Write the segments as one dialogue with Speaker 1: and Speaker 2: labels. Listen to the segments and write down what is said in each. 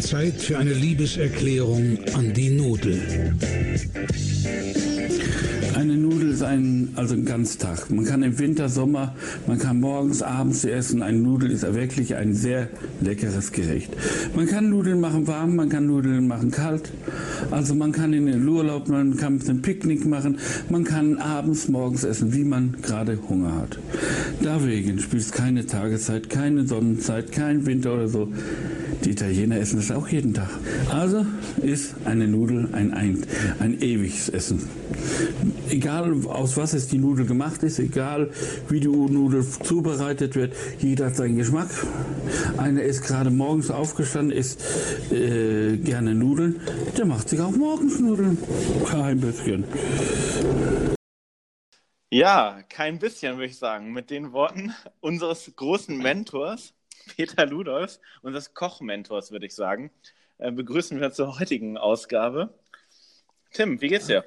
Speaker 1: Zeit für eine Liebeserklärung an die Nudel.
Speaker 2: Eine Nudel ist ein, also ein Ganztag. Man kann im Winter, Sommer, man kann morgens, abends essen. Eine Nudel ist wirklich ein sehr leckeres Gericht. Man kann Nudeln machen warm, man kann Nudeln machen kalt. Also man kann in den Urlaub, man kann ein Picknick machen, man kann abends, morgens essen, wie man gerade Hunger hat. Deswegen spielt es keine Tageszeit, keine Sonnenzeit, kein Winter oder so. Die Italiener essen das auch jeden Tag. Also ist eine Nudel ein, ein, ein ewiges Essen. Egal aus was es die Nudel gemacht ist, egal wie die Nudel zubereitet wird, jeder hat seinen Geschmack. Einer ist gerade morgens aufgestanden, isst äh, gerne Nudeln, der macht sich auch morgens Nudeln. Kein bisschen.
Speaker 3: Ja, kein bisschen, würde ich sagen. Mit den Worten unseres großen Mentors, Peter Ludolfs, unseres Kochmentors, würde ich sagen, äh, begrüßen wir zur heutigen Ausgabe. Tim, wie geht's dir?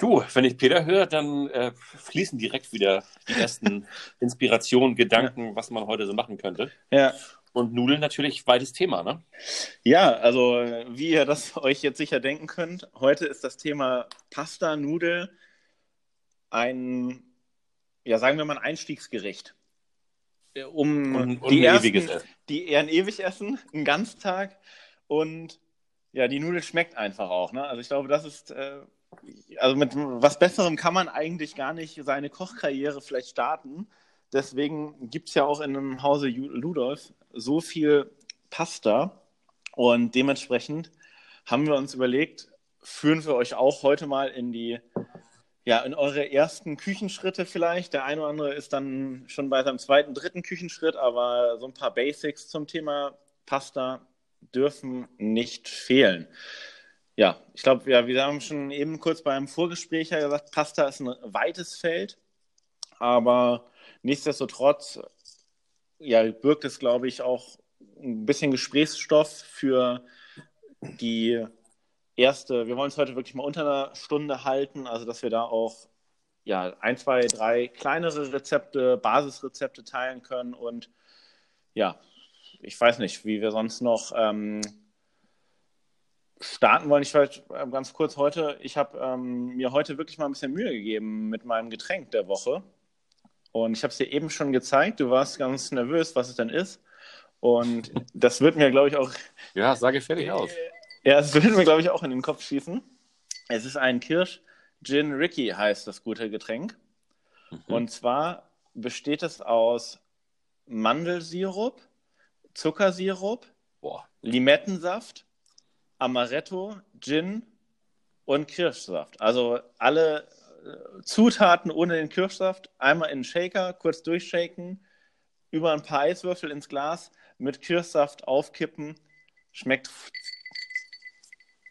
Speaker 4: Du, wenn ich Peter höre, dann äh, fließen direkt wieder die ersten Inspirationen, Gedanken, was man heute so machen könnte.
Speaker 3: Ja.
Speaker 4: Und Nudeln natürlich weites Thema, ne?
Speaker 3: Ja, also wie ihr das euch jetzt sicher denken könnt, heute ist das Thema Pasta, Nudel ein, ja, sagen wir mal, ein Einstiegsgericht. Um
Speaker 4: Und, und
Speaker 3: die
Speaker 4: ein
Speaker 3: ersten,
Speaker 4: ewiges Essen.
Speaker 3: die eher ein ewig essen, einen Ganztag und ja, die Nudel schmeckt einfach auch. Ne? Also ich glaube, das ist, äh, also mit was Besserem kann man eigentlich gar nicht seine Kochkarriere vielleicht starten. Deswegen gibt es ja auch in einem Hause Ludolf so viel Pasta und dementsprechend haben wir uns überlegt, führen wir euch auch heute mal in die, ja, in eure ersten Küchenschritte vielleicht. Der eine oder andere ist dann schon bei seinem zweiten, dritten Küchenschritt, aber so ein paar Basics zum Thema Pasta dürfen nicht fehlen. Ja, ich glaube, ja, wir haben schon eben kurz beim Vorgespräch ja gesagt, Pasta ist ein weites Feld, aber nichtsdestotrotz ja, birgt es, glaube ich, auch ein bisschen Gesprächsstoff für die erste. Wir wollen es heute wirklich mal unter einer Stunde halten, also dass wir da auch ja, ein, zwei, drei kleinere Rezepte, Basisrezepte teilen können und ja, ich weiß nicht, wie wir sonst noch ähm, starten wollen. Ich vielleicht äh, ganz kurz heute, ich habe ähm, mir heute wirklich mal ein bisschen Mühe gegeben mit meinem Getränk der Woche. Und ich habe es dir eben schon gezeigt. Du warst ganz nervös, was es denn ist. Und das wird mir, glaube ich, auch,
Speaker 4: Ja, sage fertig aus.
Speaker 3: ja, es wird mir, glaube ich, auch in den Kopf schießen. Es ist ein Kirsch Gin Ricky, heißt das gute Getränk. Und zwar besteht es aus Mandelsirup, Zuckersirup,
Speaker 4: Boah.
Speaker 3: Limettensaft, Amaretto, Gin und Kirschsaft. Also alle äh, Zutaten ohne den Kirschsaft einmal in den Shaker, kurz durchshaken, über ein paar Eiswürfel ins Glas, mit Kirschsaft aufkippen. Schmeckt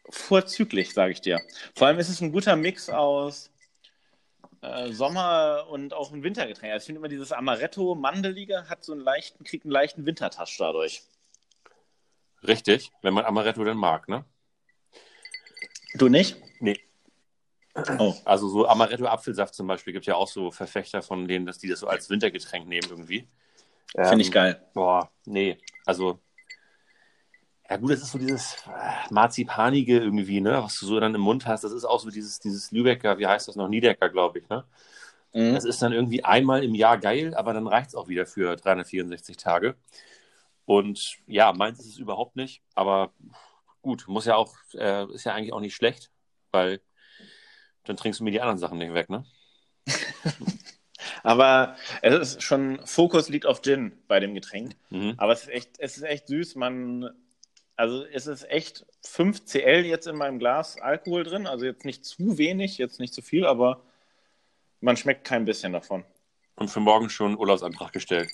Speaker 3: vorzüglich, sage ich dir. Vor allem ist es ein guter Mix aus äh, Sommer- und auch ein Wintergetränk. Also ich finde immer dieses Amaretto Mandelige hat so einen leichten, kriegt einen leichten Wintertouch dadurch.
Speaker 4: Richtig, wenn man Amaretto denn mag, ne?
Speaker 3: Du nicht?
Speaker 4: Nee.
Speaker 3: Oh.
Speaker 4: Also so Amaretto-Apfelsaft zum Beispiel gibt ja auch so Verfechter von denen, dass die das so als Wintergetränk nehmen irgendwie.
Speaker 3: Finde ich
Speaker 4: Ähm,
Speaker 3: geil.
Speaker 4: Boah, nee. Also, ja gut, das ist so dieses äh, Marzipanige irgendwie, ne? Was du so dann im Mund hast. Das ist auch so dieses, dieses Lübecker, wie heißt das noch? Niedecker, glaube ich, ne?
Speaker 3: Mhm.
Speaker 4: Das ist dann irgendwie einmal im Jahr geil, aber dann reicht es auch wieder für 364 Tage. Und ja, meins ist es überhaupt nicht, aber gut, muss ja auch, äh, ist ja eigentlich auch nicht schlecht, weil dann trinkst du mir die anderen Sachen nicht weg, ne?
Speaker 3: Aber es ist schon, Fokus liegt auf Gin bei dem Getränk.
Speaker 4: Mhm.
Speaker 3: Aber es ist echt, es ist echt süß. Man, also es ist echt 5 CL jetzt in meinem Glas Alkohol drin. Also jetzt nicht zu wenig, jetzt nicht zu viel, aber man schmeckt kein bisschen davon.
Speaker 4: Und für morgen schon Urlaubsantrag gestellt.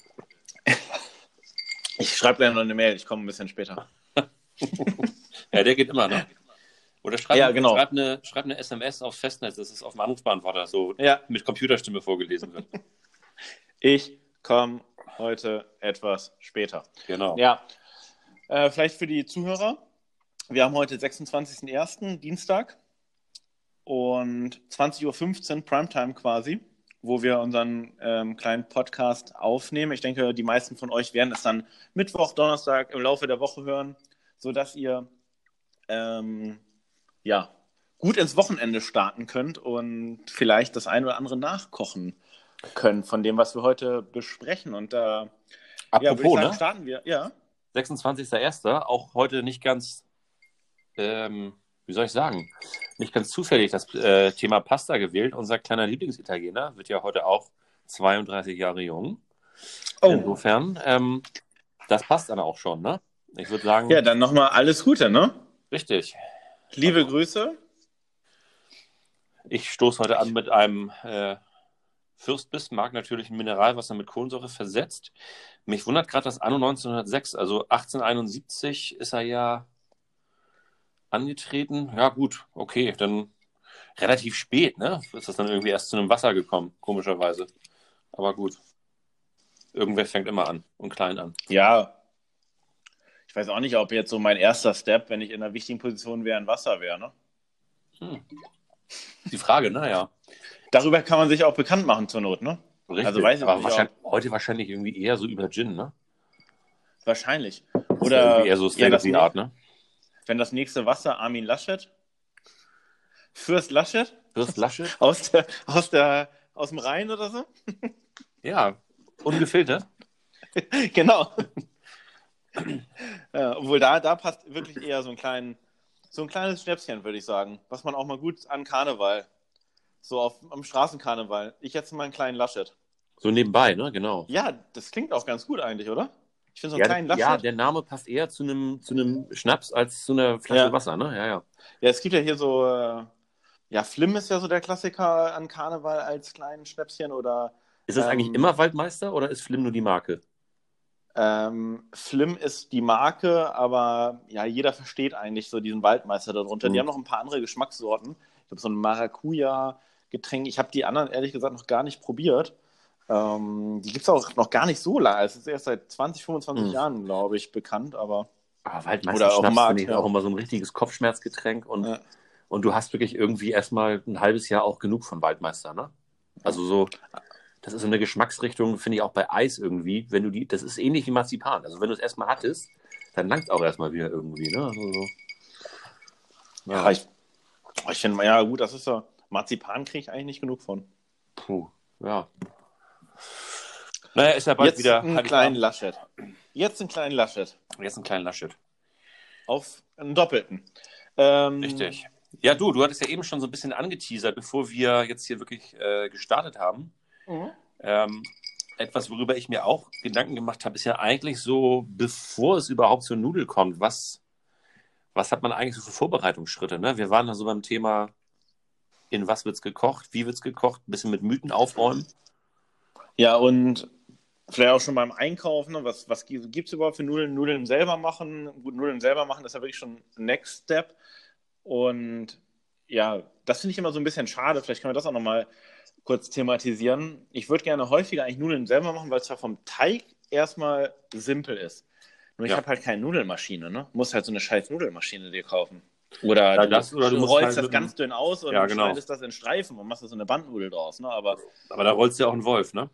Speaker 3: Ich schreibe gleich noch eine Mail, ich komme ein bisschen später.
Speaker 4: Ja, der geht immer, ne? Oder schreib,
Speaker 3: Ja, genau.
Speaker 4: schreib, eine, schreib eine SMS aufs Festnetz, dass es auf dem Anrufbeantworter so
Speaker 3: Ja.
Speaker 4: mit Computerstimme vorgelesen wird.
Speaker 3: Ich komme heute etwas später.
Speaker 4: Genau.
Speaker 3: Ja, äh, vielleicht für die Zuhörer. Wir haben heute 26.01. Dienstag und 20.15 Uhr Primetime quasi. Wo wir unseren ähm, kleinen Podcast aufnehmen. Ich denke, die meisten von euch werden es dann Mittwoch, Donnerstag im Laufe der Woche hören, sodass ihr ähm, ja, gut ins Wochenende starten könnt und vielleicht das eine oder andere nachkochen könnt von dem, was wir heute besprechen. Und da
Speaker 4: Apropos,
Speaker 3: ja, sagen,
Speaker 4: ne?
Speaker 3: starten wir. Ja.
Speaker 4: 26.01. Auch heute nicht ganz, ähm, wie soll ich sagen, nicht ganz zufällig das äh, Thema Pasta gewählt. Unser kleiner Lieblingsitaliener wird ja heute auch 32 Jahre jung.
Speaker 3: Oh.
Speaker 4: Insofern, ähm, das passt dann auch schon, ne? Ich würde sagen,
Speaker 3: Ja, dann nochmal alles Gute, ne?
Speaker 4: richtig.
Speaker 3: Liebe Grüße.
Speaker 4: Ich stoße heute an mit einem äh, Fürst Bismarck, natürlich ein Mineralwasser mit Kohlensäure versetzt. Mich wundert gerade das Anno 1906, also 1871 ist er ja angetreten. Ja, gut, okay, dann relativ spät, ne? Ist das dann irgendwie erst zu einem Wasser gekommen, komischerweise. Aber gut. Irgendwer fängt immer an und klein an.
Speaker 3: Ja. Ich weiß auch nicht, ob jetzt so mein erster Step, wenn ich in einer wichtigen Position wäre, ein Wasser wäre, ne?
Speaker 4: Die Frage, naja.
Speaker 3: Darüber kann man sich auch bekannt machen zur Not, ne?
Speaker 4: Richtig.
Speaker 3: Also weiß ich
Speaker 4: Aber wahrscheinlich, heute wahrscheinlich irgendwie eher so über Gin, ne?
Speaker 3: Wahrscheinlich.
Speaker 4: Oder eher so
Speaker 3: ja,
Speaker 4: of the Art, ne?
Speaker 3: Wenn das nächste Wasser Armin Laschet, Fürst Laschet
Speaker 4: Fürst Laschet?
Speaker 3: aus der, aus der, aus dem Rhein oder so?
Speaker 4: Ja, ungefiltert.
Speaker 3: genau. ja, obwohl da, da passt wirklich eher so ein, klein, so ein kleines Schnäpschen, würde ich sagen. Was man auch mal gut an Karneval, so auf, am Straßenkarneval. Ich jetzt mal einen kleinen Laschet.
Speaker 4: So nebenbei, ne? Genau.
Speaker 3: Ja, das klingt auch ganz gut eigentlich, oder? Ich finde so einen
Speaker 4: Ja,
Speaker 3: kleinen Laschet.
Speaker 4: ja,
Speaker 3: Ja,
Speaker 4: der Name passt eher zu einem, zu einem Schnaps als zu einer Flasche
Speaker 3: Ja.
Speaker 4: Wasser, ne? Ja, ja.
Speaker 3: es gibt ja hier so, äh, ja, Flim ist ja so der Klassiker an Karneval als kleinen Schnäpschen oder
Speaker 4: Ist das
Speaker 3: Ähm,
Speaker 4: eigentlich immer Waldmeister oder ist Flim nur die Marke?
Speaker 3: Ähm, Flim ist die Marke, aber ja, jeder versteht eigentlich so diesen Waldmeister darunter. Die
Speaker 4: Mhm.
Speaker 3: haben noch ein paar andere Geschmackssorten. Ich habe so ein Maracuja-Getränk. Ich habe die anderen ehrlich gesagt noch gar nicht probiert. Ähm, die gibt es auch noch gar nicht so lange. Es ist erst seit 20, 25
Speaker 4: Mhm.
Speaker 3: Jahren, glaube ich, bekannt. Aber
Speaker 4: Ah, Waldmeister
Speaker 3: Oder auch Markt, ja.
Speaker 4: auch immer so ein richtiges Kopfschmerzgetränk und,
Speaker 3: Ja.
Speaker 4: und du hast wirklich irgendwie erstmal ein halbes Jahr auch genug von Waldmeister, ne? Also so, das ist so eine Geschmacksrichtung, finde ich auch bei Eis irgendwie, wenn du die, das ist ähnlich wie Marzipan. Also wenn du es erstmal hattest, dann langt auch erstmal wieder irgendwie, ne? Also so.
Speaker 3: ja, ich, ich finde, ja gut, das ist ja, Marzipan kriege ich eigentlich nicht genug von.
Speaker 4: Puh, ja. Naja, ist ja bald
Speaker 3: Jetzt
Speaker 4: wieder
Speaker 3: einen kleinen Laschet. Jetzt einen kleinen Laschet.
Speaker 4: Jetzt einen kleinen Laschet.
Speaker 3: Auf einen doppelten. Ähm,
Speaker 4: Richtig. Ja, du, du hattest ja eben schon so ein bisschen angeteasert, bevor wir jetzt hier wirklich äh, gestartet haben.
Speaker 3: Mhm.
Speaker 4: Ähm, etwas, worüber ich mir auch Gedanken gemacht habe, ist ja eigentlich so, bevor es überhaupt zur Nudel kommt, was, was hat man eigentlich so für Vorbereitungsschritte? Ne? Wir waren da so beim Thema, in was wird's gekocht, wie wird's gekocht, ein bisschen mit Mythen aufräumen.
Speaker 3: Ja, und vielleicht auch schon beim Einkaufen, ne? was, was gibt es überhaupt für Nudeln? Nudeln selber machen. Gut, Nudeln selber machen ist ja wirklich schon Next Step. Und ja, das finde ich immer so ein bisschen schade. Vielleicht können wir das auch nochmal kurz thematisieren. Ich würde gerne häufiger eigentlich Nudeln selber machen, weil es zwar vom Teig erstmal simpel ist. Nur ich
Speaker 4: Ja.
Speaker 3: habe halt keine Nudelmaschine, ne? Muss halt so eine scheiß Nudelmaschine dir kaufen. Oder,
Speaker 4: Ja,
Speaker 3: du,
Speaker 4: das- oder du
Speaker 3: du
Speaker 4: musst
Speaker 3: rollst
Speaker 4: halt
Speaker 3: das ganz dünn aus und
Speaker 4: Ja, genau.
Speaker 3: schneidest das in Streifen und machst da so eine Bandnudel draus, ne? Aber
Speaker 4: Aber da rollst du ja auch einen Wolf, ne?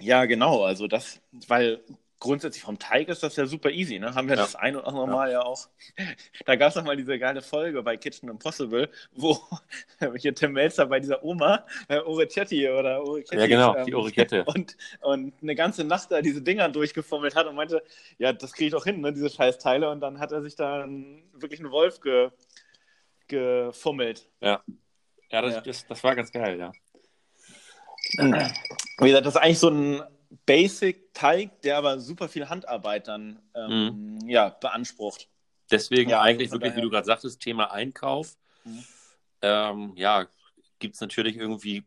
Speaker 3: Ja, genau. Also das, weil grundsätzlich vom Teig ist das ja super easy, ne? Haben wir
Speaker 4: Ja.
Speaker 3: das ein oder andere Mal ja auch. Da gab es noch mal diese geile Folge bei Kitchen Impossible, wo hier Tim Melzer bei dieser Oma, äh, Orecchetti oder Orecchetti,
Speaker 4: Ja, genau,
Speaker 3: ähm,
Speaker 4: die Orecchette.
Speaker 3: Und, und eine ganze Nacht da diese Dinger durchgefummelt hat und meinte, ja, das kriege ich doch hin, ne, diese Scheißteile. Und dann hat er sich da wirklich einen Wolf ge, gefummelt.
Speaker 4: Ja. Ja, das,
Speaker 3: Ja.
Speaker 4: Das, das war ganz geil, ja.
Speaker 3: Wie gesagt, das ist eigentlich so ein Basic-Teig, der aber super viel Handarbeit dann ähm, ja, beansprucht.
Speaker 4: Deswegen
Speaker 3: Ja,
Speaker 4: eigentlich wirklich, wie
Speaker 3: daher-
Speaker 4: du gerade sagtest, Thema Einkauf.
Speaker 3: Mhm.
Speaker 4: Ähm, ja, gibt es natürlich irgendwie,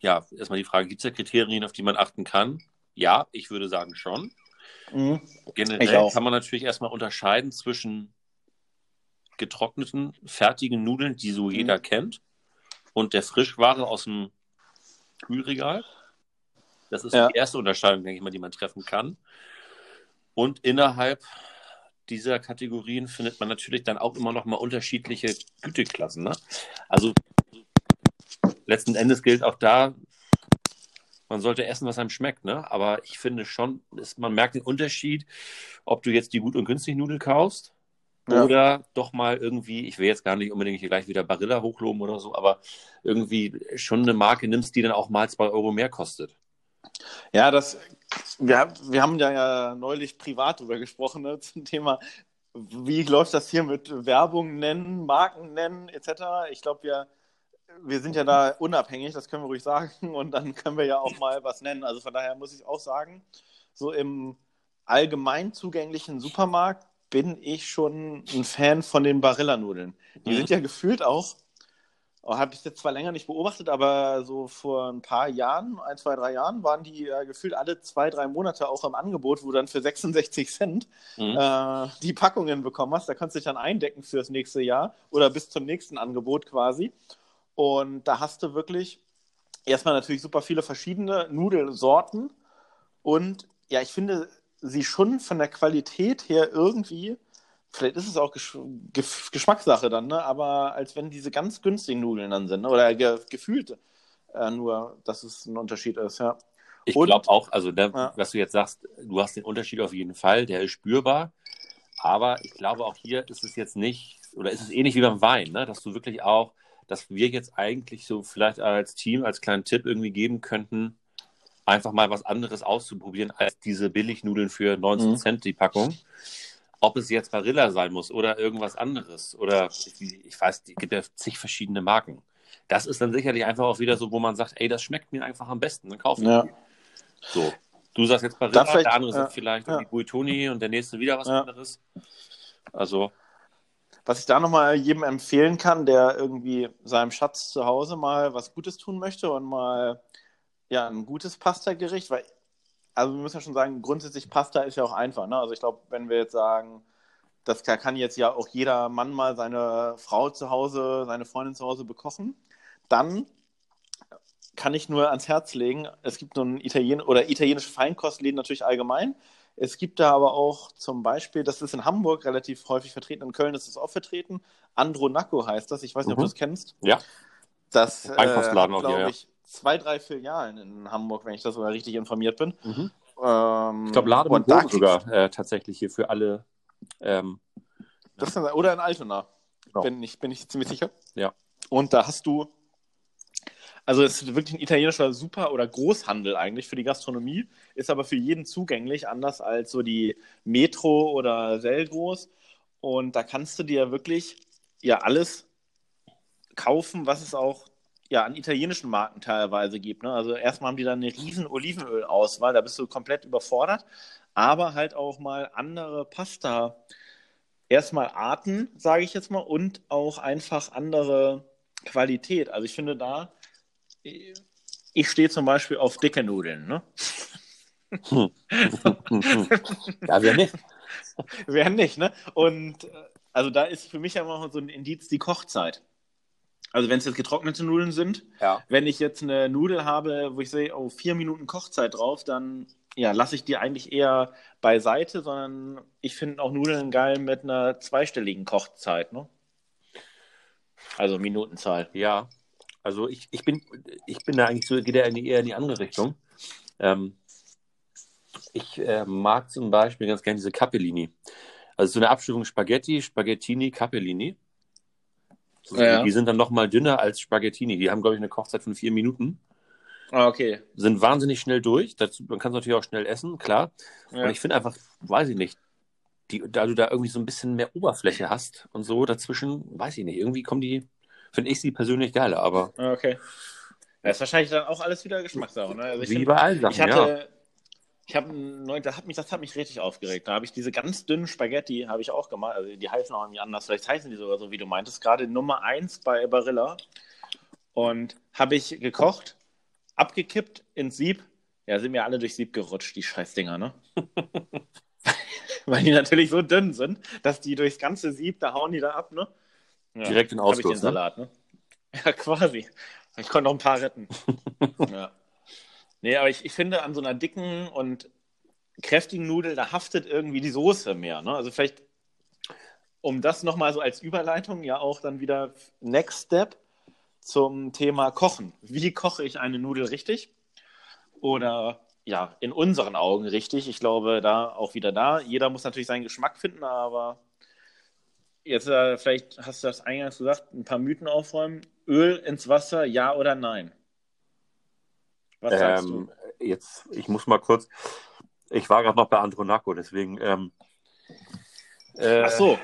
Speaker 4: ja, erstmal die Frage, gibt es da Kriterien, auf die man achten kann? Ja, ich würde sagen schon.
Speaker 3: Mhm.
Speaker 4: Generell kann man natürlich erstmal unterscheiden zwischen getrockneten, fertigen Nudeln, die so jeder
Speaker 3: Mhm.
Speaker 4: kennt, und der Frischware aus dem Kühlregal. Das ist
Speaker 3: Ja.
Speaker 4: die erste Unterscheidung, denke ich mal, die man treffen kann. Und innerhalb dieser Kategorien findet man natürlich dann auch immer noch mal unterschiedliche Güteklassen. Ne? Also letzten Endes gilt auch da, man sollte essen, was einem schmeckt, ne? Aber ich finde schon, ist, man merkt den Unterschied, ob du jetzt die gut und günstig Nudel kaufst
Speaker 3: Ja.
Speaker 4: oder doch mal irgendwie, ich will jetzt gar nicht unbedingt hier gleich wieder Barilla hochloben oder so, aber irgendwie schon eine Marke nimmst, die dann auch mal zwei Euro mehr kostet.
Speaker 3: Ja, das, wir, haben- wir haben ja, ja neulich privat drüber gesprochen, ne, zum Thema, wie läuft das hier mit Werbung nennen, Marken nennen, etc. Ich glaube, wir, wir sind ja da unabhängig, das können wir ruhig sagen, und dann können wir ja auch mal was nennen. Also von daher muss ich auch sagen, so im allgemein zugänglichen Supermarkt bin ich schon ein Fan von den Barilla-Nudeln. Die
Speaker 4: Mhm.
Speaker 3: sind ja gefühlt auch, oh, habe ich jetzt zwar länger nicht beobachtet, aber so vor ein paar Jahren, ein, zwei, drei Jahren, waren die ja gefühlt alle zwei, drei Monate auch im Angebot, wo dann für 66 Cent
Speaker 4: Mhm.
Speaker 3: äh, die Packungen bekommen hast. Da kannst du dich dann eindecken fürs nächste Jahr oder bis zum nächsten Angebot quasi. Und da hast du wirklich erstmal natürlich super viele verschiedene Nudelsorten. Und ja, ich finde sie schon von der Qualität her irgendwie, vielleicht ist es auch Gesch Gef Geschmackssache dann, ne? aber als wenn diese ganz günstigen Nudeln dann sind, ne? oder ge gefühlt äh, nur, dass es ein Unterschied ist, ja.
Speaker 4: Ich glaube auch, also der,
Speaker 3: Ja.
Speaker 4: was du jetzt sagst, du hast den Unterschied auf jeden Fall, der ist spürbar. Aber ich glaube auch hier ist es jetzt nicht, oder ist es ähnlich wie beim Wein, ne? dass du wirklich auch, dass wir jetzt eigentlich so vielleicht als Team, als kleinen Tipp irgendwie geben könnten, einfach mal was anderes auszuprobieren als diese Billignudeln für 19
Speaker 3: Mhm.
Speaker 4: Cent die Packung. Ob es jetzt Barilla sein muss oder irgendwas anderes oder ich, weiß, es gibt ja zig verschiedene Marken. Das ist dann sicherlich einfach auch wieder so, wo man sagt, ey, das schmeckt mir einfach am besten, dann kaufe ich
Speaker 3: Ja.
Speaker 4: die. So. Du sagst jetzt Barilla, der andere sagt
Speaker 3: ja,
Speaker 4: vielleicht
Speaker 3: ja.
Speaker 4: Buitoni und der nächste wieder was
Speaker 3: Ja.
Speaker 4: anderes. Also,
Speaker 3: Was ich da nochmal jedem empfehlen kann, der irgendwie seinem Schatz zu Hause mal was Gutes tun möchte und mal ja, ein gutes Pasta-Gericht, weil, also wir müssen ja schon sagen, grundsätzlich Pasta ist ja auch einfach. Ne? Also ich glaube, wenn wir jetzt sagen, das kann jetzt ja auch jeder Mann mal seine Frau zu Hause, seine Freundin zu Hause bekochen, dann kann ich nur ans Herz legen, es gibt so ein Italien oder italienische Feinkostläden natürlich allgemein. Es gibt da aber auch zum Beispiel, das ist in Hamburg relativ häufig vertreten, in Köln ist es auch vertreten. Andronaco heißt das, ich weiß nicht, ob
Speaker 4: Mhm.
Speaker 3: du das kennst.
Speaker 4: ja.
Speaker 3: Das äh,
Speaker 4: Feinkostladen auch
Speaker 3: glaube
Speaker 4: hier, ja.
Speaker 3: Zwei, drei Filialen in Hamburg, wenn ich das sogar richtig informiert bin.
Speaker 4: Mhm.
Speaker 3: Ähm,
Speaker 4: Ich glaube, Lade
Speaker 3: und
Speaker 4: und
Speaker 3: da
Speaker 4: sogar äh, tatsächlich hier für alle. Ähm,
Speaker 3: Das ist, oder in Altona,
Speaker 4: Genau.
Speaker 3: bin, ich, bin ich ziemlich sicher.
Speaker 4: Ja.
Speaker 3: Und da hast du, also es ist wirklich ein italienischer Super- oder Großhandel eigentlich für die Gastronomie, ist aber für jeden zugänglich, anders als so die Metro oder Selgros. Und da kannst du dir wirklich ja alles kaufen, was es auch ja, an italienischen Marken teilweise gibt. Ne? Also erstmal haben die dann eine riesen Olivenölauswahl, da bist du komplett überfordert, aber halt auch mal andere Pasta, erstmal Arten, sage ich jetzt mal, und auch einfach andere Qualität. Also ich finde da, ich stehe zum Beispiel auf dicke Nudeln. Ne?
Speaker 4: ja, wer nicht?
Speaker 3: Wer nicht, ne? Und äh, also da ist für mich ja immer so ein Indiz die Kochzeit. Also wenn es jetzt getrocknete Nudeln sind,
Speaker 4: Ja.
Speaker 3: wenn ich jetzt eine Nudel habe, wo ich sehe, oh, vier Minuten Kochzeit drauf, dann ja, lasse ich die eigentlich eher beiseite, sondern ich finde auch Nudeln geil mit einer zweistelligen Kochzeit, ne? Also Minutenzahl.
Speaker 4: Ja, also ich, ich bin ich bin da eigentlich so, geht ja in die, eher in die andere Richtung. Ähm, ich äh, mag zum Beispiel ganz gerne diese Capellini. Also so eine Abstufung Spaghetti, Spaghettini, Capellini.
Speaker 3: Ja.
Speaker 4: Die sind dann noch mal dünner als Spaghettini. Die haben, glaube ich, eine Kochzeit von vier Minuten.
Speaker 3: Ah, okay.
Speaker 4: Sind wahnsinnig schnell durch. Dazu, man kann es natürlich auch schnell essen, klar.
Speaker 3: Ja.
Speaker 4: Und ich finde einfach, weiß ich nicht, die, da du da irgendwie so ein bisschen mehr Oberfläche hast und so dazwischen, weiß ich nicht, irgendwie kommen die, finde ich sie persönlich geiler, aber
Speaker 3: Ah, okay. Ja, ist wahrscheinlich dann auch alles wieder Geschmackssache, ne? Also
Speaker 4: wie
Speaker 3: find-
Speaker 4: bei allen Sachen,
Speaker 3: Ich hatte, ich habe neu, das hat mich, das hat mich richtig aufgeregt. Da habe ich diese ganz dünnen Spaghetti, habe ich auch gemacht. Also die heißen auch irgendwie anders. Vielleicht heißen die sogar so, wie du meintest. Gerade Nummer 1 bei Barilla. Und habe ich gekocht, abgekippt ins Sieb. Ja, sind mir alle durchs Sieb gerutscht, die Scheißdinger, ne? Weil die natürlich so dünn sind, dass die durchs ganze Sieb, da hauen die da ab, ne? Ja,
Speaker 4: Direkt in
Speaker 3: hab ich den
Speaker 4: Ausguss, ne?
Speaker 3: Salat, ne? Ja, quasi. Ich konnte noch ein paar retten. ja. Nee, aber ich, ich finde, an so einer dicken und kräftigen Nudel, da haftet irgendwie die Soße mehr. Ne? Also vielleicht, um das nochmal so als Überleitung, ja auch dann wieder Next Step zum Thema Kochen. Wie koche ich eine Nudel richtig? oder ja, in unseren Augen richtig. Ich glaube, da auch wieder da. Jeder muss natürlich seinen Geschmack finden, aber jetzt äh, vielleicht hast du das eingangs gesagt, ein paar Mythen aufräumen. Öl ins Wasser, ja oder nein?
Speaker 4: Was sagst ähm, du? Jetzt, ich muss mal kurz. Ich war gerade noch bei Andronaco, deswegen. Ähm,
Speaker 3: äh, Ach so.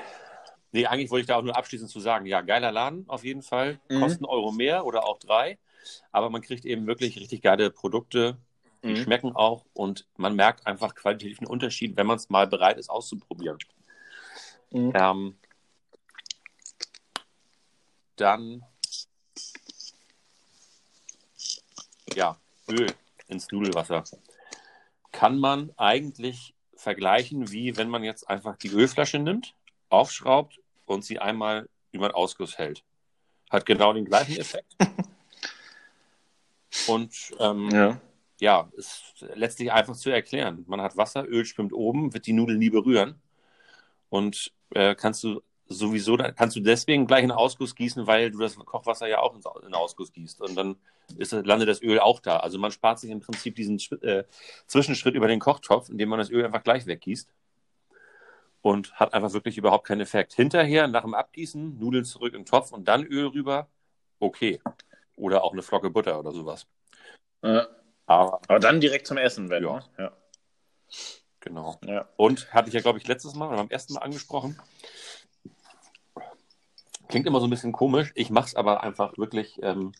Speaker 4: Nee, eigentlich wollte ich da auch nur abschließend zu sagen, ja, geiler Laden auf jeden Fall. Mhm. Kosten Euro mehr oder auch drei. Aber man kriegt eben wirklich richtig geile Produkte. Die mhm. schmecken auch und man merkt einfach qualitativen Unterschied, wenn man es mal bereit ist auszuprobieren. Mhm. Ähm, dann ja, Öl ins Nudelwasser. Kann man eigentlich vergleichen, wie wenn man jetzt einfach die Ölflasche nimmt, aufschraubt und sie einmal über den Ausguss hält. Hat genau den gleichen Effekt. und ähm, ja. ja, ist letztlich einfach zu erklären. Man hat Wasser, Öl schwimmt oben, wird die Nudel nie berühren. Und äh, kannst du sowieso, kannst du deswegen gleich in den Ausguss gießen, weil du das Kochwasser ja auch in den Ausguss gießt. Und dann ist, landet das Öl auch da. Also man spart sich im Prinzip diesen äh, Zwischenschritt über den Kochtopf, indem man das Öl einfach gleich weggießt. Und hat einfach wirklich überhaupt keinen Effekt. Hinterher, nach dem Abgießen, Nudeln zurück in den Topf und dann Öl rüber, okay. Oder auch eine Flocke Butter oder sowas.
Speaker 3: Äh, aber, aber, dann direkt zum Essen, wenn. Ja. Ne? ja.
Speaker 4: Genau. Ja. Und hatte ich ja, glaube ich, letztes Mal oder beim ersten Mal angesprochen, Klingt immer so ein bisschen komisch. Ich mache es aber einfach wirklich, ähm,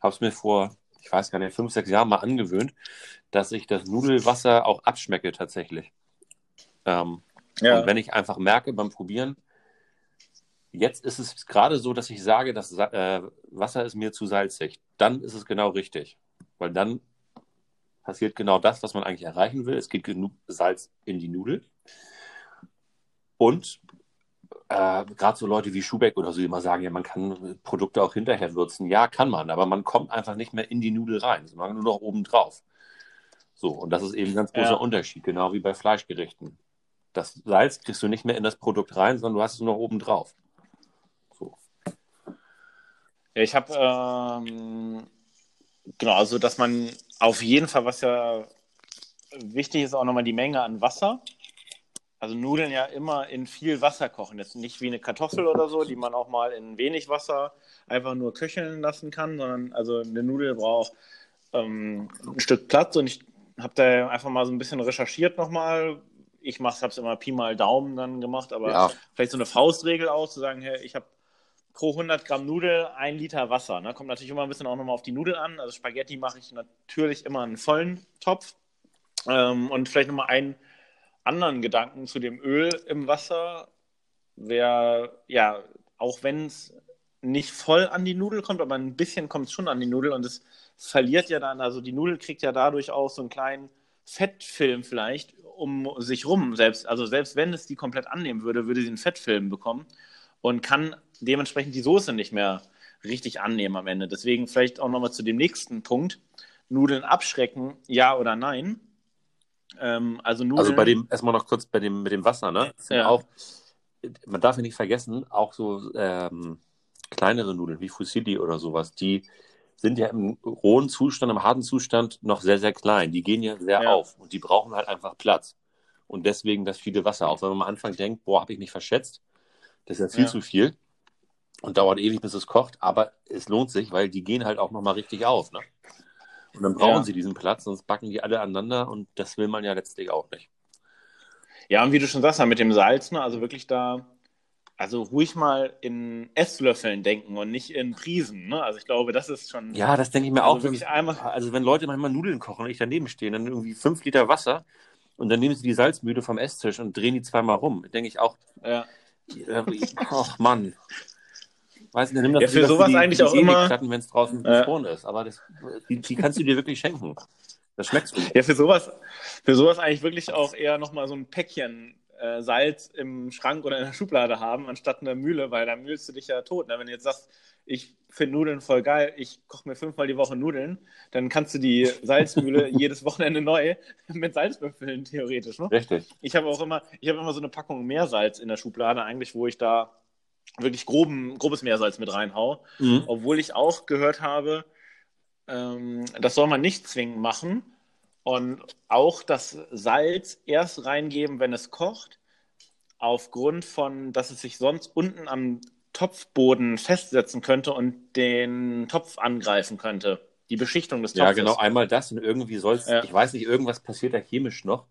Speaker 4: habe es mir vor, ich weiß gar nicht, fünf, sechs Jahren mal angewöhnt, dass ich das Nudelwasser auch abschmecke tatsächlich. Ähm, ja. Und wenn ich einfach merke beim Probieren, jetzt ist es gerade so, dass ich sage, das äh, Wasser ist mir zu salzig, dann ist es genau richtig. Weil dann passiert genau das, was man eigentlich erreichen will. Es geht genug Salz in die Nudel. Und äh, gerade so Leute wie Schubeck oder so, die immer sagen, ja, man kann Produkte auch hinterher würzen. Ja, kann man, aber man kommt einfach nicht mehr in die Nudel rein, sondern nur noch oben drauf. So, und das ist eben ein ganz großer ja. Unterschied, genau wie bei Fleischgerichten. Das Salz kriegst du nicht mehr in das Produkt rein, sondern du hast es nur noch oben drauf. So.
Speaker 3: Ja, ich habe, ähm, genau, also dass man auf jeden Fall, was ja wichtig ist, auch nochmal die Menge an Wasser also Nudeln ja immer in viel Wasser kochen. Jetzt nicht wie eine Kartoffel oder so, die man auch mal in wenig Wasser einfach nur köcheln lassen kann, sondern also eine Nudel braucht ähm, ein Stück Platz und ich habe da einfach mal so ein bisschen recherchiert nochmal. Ich habe es immer Pi mal Daumen dann gemacht, aber ja. vielleicht so eine Faustregel aus, zu sagen, hey, ich habe pro 100 Gramm Nudel ein Liter Wasser. Ne? Kommt natürlich immer ein bisschen auch nochmal auf die Nudel an. Also Spaghetti mache ich natürlich immer einen vollen Topf. Ähm, und vielleicht nochmal ein anderen Gedanken zu dem Öl im Wasser wäre, ja, auch wenn es nicht voll an die Nudel kommt, aber ein bisschen kommt es schon an die Nudel und es verliert ja dann, also die Nudel kriegt ja dadurch auch so einen kleinen Fettfilm vielleicht um sich rum. Selbst, also selbst wenn es die komplett annehmen würde, würde sie einen Fettfilm bekommen und kann dementsprechend die Soße nicht mehr richtig annehmen am Ende. Deswegen vielleicht auch nochmal zu dem nächsten Punkt. Nudeln abschrecken, ja oder nein?
Speaker 4: Ähm, also, Nudeln, also bei dem, erstmal noch kurz bei dem, mit dem Wasser, ne? Ja. Auch, man darf ja nicht vergessen, auch so ähm, kleinere Nudeln wie Fusilli oder sowas, die sind ja im rohen Zustand, im harten Zustand noch sehr, sehr klein. Die gehen ja sehr ja. auf und die brauchen halt einfach Platz. Und deswegen das viele Wasser. Auch wenn man am Anfang denkt, boah, habe ich mich verschätzt, das ist ja viel ja. zu viel und dauert ewig, bis es kocht. Aber es lohnt sich, weil die gehen halt auch nochmal richtig auf. Ne? Und dann brauchen ja. sie diesen Platz, sonst backen die alle aneinander und das will man ja letztlich auch nicht.
Speaker 3: Ja, und wie du schon sagst, mit dem Salz, ne, also wirklich da, also ruhig mal in Esslöffeln denken und nicht in Prisen. Ne? Also ich glaube, das ist schon.
Speaker 4: Ja, das denke ich mir also auch. Wirklich einmal... Also wenn Leute manchmal Nudeln kochen und ich daneben stehe, dann irgendwie fünf Liter Wasser und dann nehmen sie die Salzmühle vom Esstisch und drehen die zweimal rum. Denke ich auch. Ja. Ach Mann. Weiß nicht, nimm das
Speaker 3: ja, für sowas die, eigentlich die auch immer.
Speaker 4: wenn es draußen gefroren ist. Aber das, die, die, kannst du dir wirklich schenken. Das schmeckst du.
Speaker 3: Ja, für sowas, für sowas eigentlich wirklich auch eher nochmal so ein Päckchen äh, Salz im Schrank oder in der Schublade haben, anstatt eine Mühle, weil da mühlst du dich ja tot. Ne? Wenn du jetzt sagst, ich finde Nudeln voll geil, ich koche mir fünfmal die Woche Nudeln, dann kannst du die Salzmühle jedes Wochenende neu mit Salz befüllen, theoretisch. Ne?
Speaker 4: Richtig.
Speaker 3: Ich habe auch immer, ich habe immer so eine Packung Meersalz in der Schublade, eigentlich, wo ich da wirklich groben, grobes Meersalz mit reinhau. Mhm. Obwohl ich auch gehört habe, ähm, das soll man nicht zwingend machen, Und auch das Salz erst reingeben, wenn es kocht, aufgrund von, dass es sich sonst unten am Topfboden festsetzen könnte und den Topf angreifen könnte. Die Beschichtung des Topfes.
Speaker 4: Ja, genau, einmal das und irgendwie soll es,
Speaker 3: Ja.
Speaker 4: ich weiß nicht, irgendwas passiert da chemisch noch,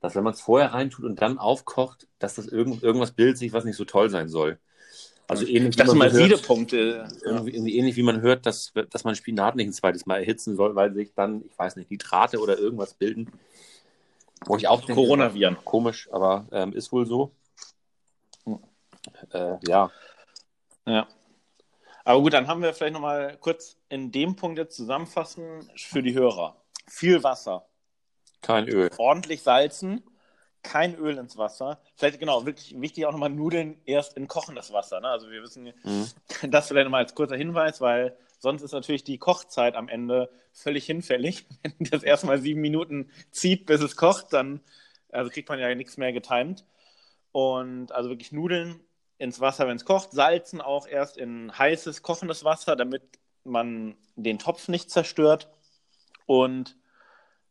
Speaker 4: dass wenn man es vorher reintut und dann aufkocht, dass das irgend, irgendwas bildet sich, was nicht so toll sein soll. Also ähnlich
Speaker 3: Ich dachte
Speaker 4: wie man
Speaker 3: mal,
Speaker 4: hört,
Speaker 3: Siedepunkte.
Speaker 4: irgendwie, irgendwie ähnlich wie man hört, dass, dass man Spinat nicht ein zweites Mal erhitzen soll, weil sich dann, ich weiß nicht, Nitrate oder irgendwas bilden. Wo ich auch denke,
Speaker 3: Coronaviren.
Speaker 4: Komisch, aber ähm, ist wohl so. Äh, ja,
Speaker 3: Ja. Aber gut, dann haben wir vielleicht nochmal kurz in dem Punkt jetzt zusammenfassen für die Hörer. Viel Wasser,
Speaker 4: kein Öl.
Speaker 3: ordentlich salzen, kein Öl ins Wasser. Vielleicht, genau, wirklich wichtig auch nochmal Nudeln erst in kochendes Wasser. Ne? Also wir wissen,
Speaker 4: Mhm.
Speaker 3: das vielleicht nochmal als kurzer Hinweis, weil sonst ist natürlich die Kochzeit am Ende völlig hinfällig. Wenn das erstmal sieben Minuten zieht, bis es kocht, dann also kriegt man ja nichts mehr getimt. Und also wirklich Nudeln ins Wasser, wenn es kocht, salzen auch erst in heißes, kochendes Wasser, damit man den Topf nicht zerstört. Und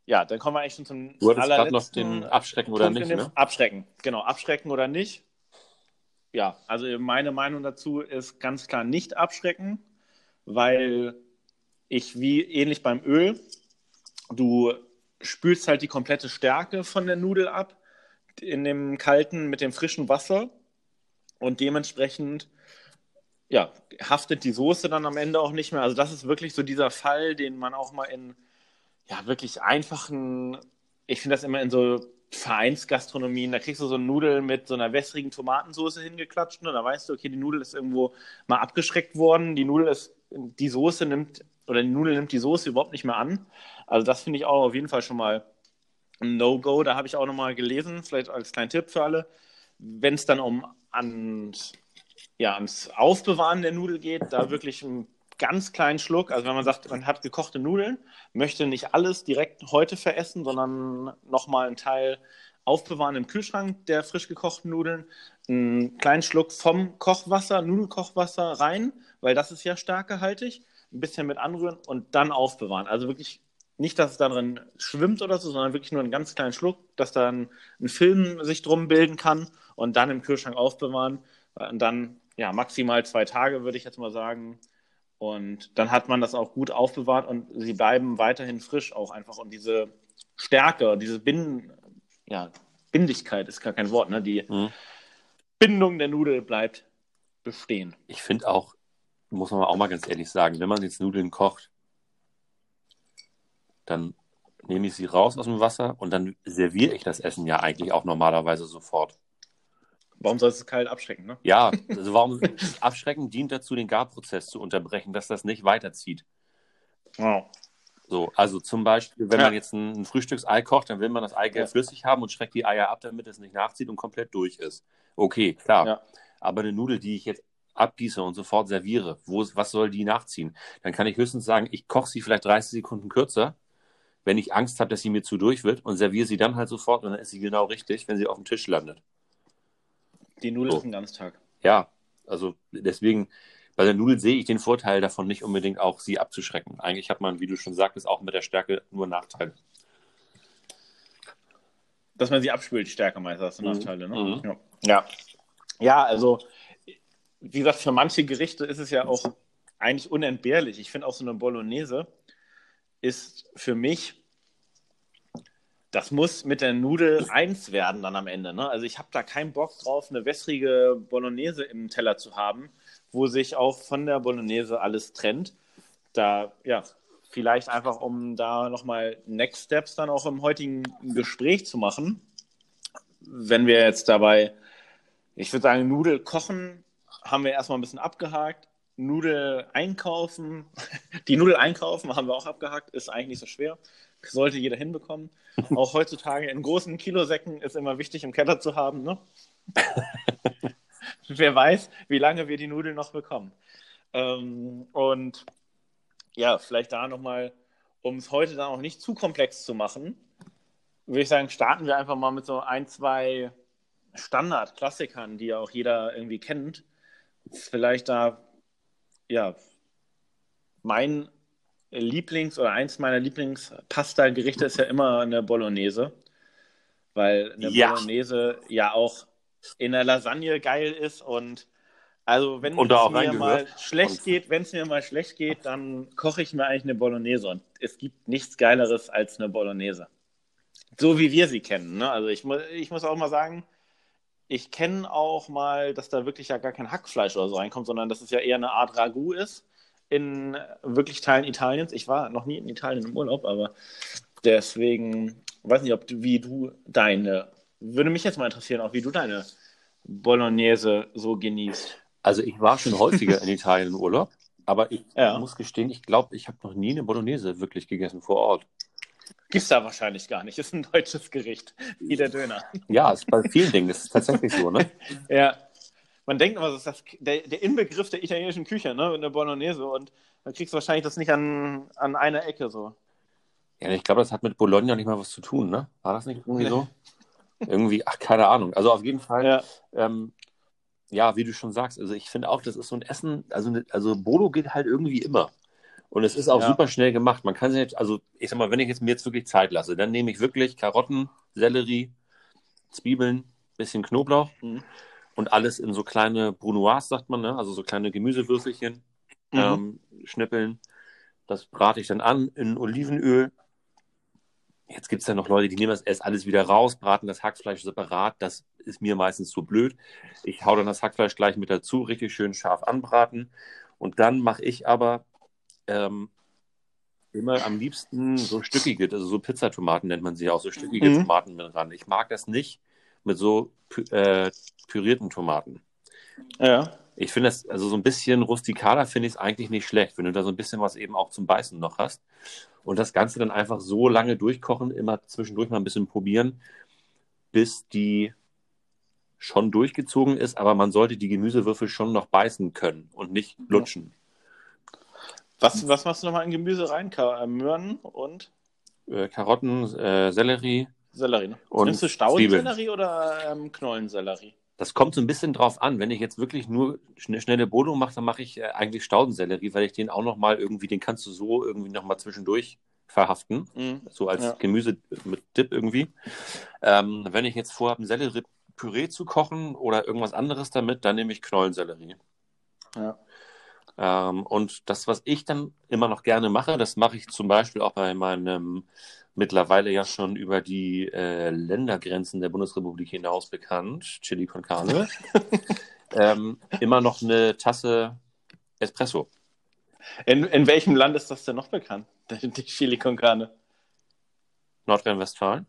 Speaker 3: ja, dann kommen wir eigentlich schon zum
Speaker 4: Du hattest gerade noch
Speaker 3: allerletzten
Speaker 4: den Abschrecken oder nicht, ne?
Speaker 3: Abschrecken, genau, abschrecken oder nicht. Ja, also meine Meinung dazu ist ganz klar nicht abschrecken, weil ich wie ähnlich beim Öl, du spülst halt die komplette Stärke von der Nudel ab in dem kalten mit dem frischen Wasser und dementsprechend ja, haftet die Soße dann am Ende auch nicht mehr. Also das ist wirklich so dieser Fall, den man auch mal in ja, wirklich einfachen, ich finde das immer in so Vereinsgastronomien, da kriegst du so eine Nudel mit so einer wässrigen Tomatensauce hingeklatscht und da weißt du, okay, die Nudel ist irgendwo mal abgeschreckt worden, die Nudel ist, die Soße nimmt, oder die Nudel nimmt die Soße überhaupt nicht mehr an. Also das finde ich auch auf jeden Fall schon mal ein No-Go. Da habe ich auch nochmal gelesen, vielleicht als kleinen Tipp für alle, wenn es dann um ans, ja, ans Aufbewahren der Nudel geht, da wirklich einen ganz kleinen Schluck, also wenn man sagt, man hat gekochte Nudeln, möchte nicht alles direkt heute veressen, sondern nochmal einen Teil aufbewahren im Kühlschrank der frisch gekochten Nudeln, einen kleinen Schluck vom Kochwasser, Nudelkochwasser rein, weil das ist ja stärkehaltig, ein bisschen mit anrühren und dann aufbewahren. Also wirklich nicht, dass es da drin schwimmt oder so, sondern wirklich nur einen ganz kleinen Schluck, dass dann ein Film sich drum bilden kann und dann im Kühlschrank aufbewahren. Und dann, ja, maximal zwei Tage, würde ich jetzt mal sagen. Und dann hat man das auch gut aufbewahrt und sie bleiben weiterhin frisch auch einfach. Und diese Stärke, diese Binden, ja, Bindigkeit ist gar kein Wort, ne? Die
Speaker 4: Mhm.
Speaker 3: Bindung der Nudel bleibt bestehen.
Speaker 4: Ich finde auch, muss man auch mal ganz ehrlich sagen, wenn man jetzt Nudeln kocht, dann nehme ich sie raus aus dem Wasser und dann serviere ich das Essen ja eigentlich auch normalerweise sofort.
Speaker 3: Warum soll es kalt abschrecken, ne?
Speaker 4: Ja, also warum Abschrecken dient dazu, den Garprozess zu unterbrechen, dass das nicht weiterzieht.
Speaker 3: Wow.
Speaker 4: So, also zum Beispiel, wenn
Speaker 3: Ja.
Speaker 4: man jetzt ein, ein Frühstücksei kocht, dann will man das Eigelb
Speaker 3: Ja.
Speaker 4: flüssig haben und schreckt die Eier ab, damit es nicht nachzieht und komplett durch ist. Okay, klar.
Speaker 3: Ja.
Speaker 4: Aber eine Nudel, die ich jetzt abgieße und sofort serviere, wo, was soll die nachziehen? Dann kann ich höchstens sagen, ich koche sie vielleicht 30 Sekunden kürzer, wenn ich Angst habe, dass sie mir zu durch wird und serviere sie dann halt sofort und dann ist sie genau richtig, wenn sie auf dem Tisch landet.
Speaker 3: Die Nudel
Speaker 4: So.
Speaker 3: ist ein Ganztag.
Speaker 4: Ja, also deswegen, bei der Nudel sehe ich den Vorteil davon nicht unbedingt auch, sie abzuschrecken. Eigentlich hat man, wie du schon sagtest, auch mit der Stärke nur Nachteile.
Speaker 3: Dass man sie abspült, die Stärke meistens, das sind
Speaker 4: Mhm.
Speaker 3: Nachteile, ne?
Speaker 4: Mhm.
Speaker 3: Ja. ja. Ja, also, wie gesagt, für manche Gerichte ist es ja auch eigentlich unentbehrlich. Ich finde auch so eine Bolognese ist für mich, das muss mit der Nudel eins werden dann am Ende. Ne? Also ich habe da keinen Bock drauf, eine wässrige Bolognese im Teller zu haben, wo sich auch von der Bolognese alles trennt. Da, ja, vielleicht einfach, um da nochmal Next Steps dann auch im heutigen Gespräch zu machen. Wenn wir jetzt dabei, ich würde sagen, Nudel kochen, haben wir erstmal ein bisschen abgehakt. Nudel einkaufen, die Nudel einkaufen haben wir auch abgehakt, ist eigentlich nicht so schwer. Sollte jeder hinbekommen. Auch heutzutage in großen Kilosäcken ist immer wichtig, im Keller zu haben. Ne? Wer weiß, wie lange wir die Nudeln noch bekommen. Ähm, und ja, vielleicht da nochmal, um es heute dann auch nicht zu komplex zu machen, würde ich sagen, starten wir einfach mal mit so ein, zwei Standard-Klassikern, die ja auch jeder irgendwie kennt. Vielleicht da, ja, mein Lieblings- oder eins meiner Lieblingspasta-Gerichte ist ja immer eine Bolognese. Weil eine
Speaker 4: Ja.
Speaker 3: Bolognese ja auch in der Lasagne geil ist und also wenn es mir mal schlecht
Speaker 4: Und-
Speaker 3: geht, wenn es mir mal schlecht geht, dann koche ich mir eigentlich eine Bolognese und es gibt nichts Geileres als eine Bolognese. So wie wir sie kennen. Ne? Also ich, mu ich muss auch mal sagen, ich kenne auch mal, dass da wirklich ja gar kein Hackfleisch oder so reinkommt, sondern dass es ja eher eine Art Ragout ist in wirklich Teilen Italiens. Ich war noch nie in Italien im Urlaub, aber deswegen weiß nicht, ob du, wie du deine, würde mich jetzt mal interessieren, auch wie du deine Bolognese so genießt.
Speaker 4: Also ich war schon häufiger in Italien im Urlaub, aber ich
Speaker 3: Ja.
Speaker 4: muss gestehen, ich glaube, ich habe noch nie eine Bolognese wirklich gegessen vor Ort.
Speaker 3: Gibt's da wahrscheinlich gar nicht. Ist ein deutsches Gericht, wie der Döner.
Speaker 4: Ja, ist bei vielen Dingen ist es tatsächlich so, ne?
Speaker 3: Ja. Man denkt immer, das ist das, der, der Inbegriff der italienischen Küche, ne? Eine Bolognese. Und dann kriegst du wahrscheinlich das nicht an, an einer Ecke so.
Speaker 4: Ja, ich glaube, das hat mit Bologna nicht mal was zu tun, ne? War das nicht irgendwie so? Irgendwie, ach, keine Ahnung. Also auf jeden Fall,
Speaker 3: Ja.
Speaker 4: ähm, ja, wie du schon sagst, also ich finde auch, das ist so ein Essen, also, ne- also Bolo geht halt irgendwie immer. Und es ist auch
Speaker 3: Ja.
Speaker 4: super schnell gemacht. Man kann sich jetzt, also ich sag mal, wenn ich jetzt mir jetzt wirklich Zeit lasse, dann nehme ich wirklich Karotten, Sellerie, Zwiebeln, bisschen Knoblauch
Speaker 3: Mhm.
Speaker 4: Und alles in so kleine Brunoise, sagt man, ne? Also so kleine Gemüsewürfelchen
Speaker 3: Mhm.
Speaker 4: ähm, schnippeln. Das brate ich dann an in Olivenöl. Jetzt gibt es ja noch Leute, die nehmen das erst alles wieder raus, braten das Hackfleisch separat. Das ist mir meistens zu blöd. Ich hau dann das Hackfleisch gleich mit dazu, richtig schön scharf anbraten. Und dann mache ich aber ähm, immer am liebsten so stückige, also so Pizzatomaten nennt man sie auch, so stückige
Speaker 3: Mhm.
Speaker 4: Tomaten mit ran. Ich mag das nicht mit so äh, pürierten Tomaten.
Speaker 3: Ja.
Speaker 4: Ich finde das, also so ein bisschen rustikaler finde ich es eigentlich nicht schlecht, wenn du da so ein bisschen was eben auch zum Beißen noch hast. Und das Ganze dann einfach so lange durchkochen, immer zwischendurch mal ein bisschen probieren, bis die schon durchgezogen ist, aber man sollte die Gemüsewürfel schon noch beißen können und nicht lutschen.
Speaker 3: Was, was machst du nochmal in Gemüse rein? Ka äh, Möhren und
Speaker 4: Äh, Karotten, äh, Sellerie,
Speaker 3: Sellerie. Ne?
Speaker 4: Und
Speaker 3: Nimmst du Staudensellerie oder ähm, Knollensellerie?
Speaker 4: Das kommt so ein bisschen drauf an. Wenn ich jetzt wirklich nur schn schnelle Bodo mache, dann mache ich äh, eigentlich Staudensellerie, weil ich den auch noch mal irgendwie, den kannst du so irgendwie noch mal zwischendurch verhaften,
Speaker 3: Mhm.
Speaker 4: so als
Speaker 3: Ja.
Speaker 4: Gemüse mit Dip irgendwie. Ähm, wenn ich jetzt vorhabe, ein Sellerie-Püree zu kochen oder irgendwas anderes damit, dann nehme ich Knollensellerie.
Speaker 3: Ja.
Speaker 4: Ähm, und das, was ich dann immer noch gerne mache, das mache ich zum Beispiel auch bei meinem mittlerweile ja schon über die äh, Ländergrenzen der Bundesrepublik hinaus bekannt, Chili con Carne, ähm, immer noch eine Tasse Espresso.
Speaker 3: In, in welchem Land ist das denn noch bekannt? Die Chili con Carne.
Speaker 4: Nordrhein-Westfalen.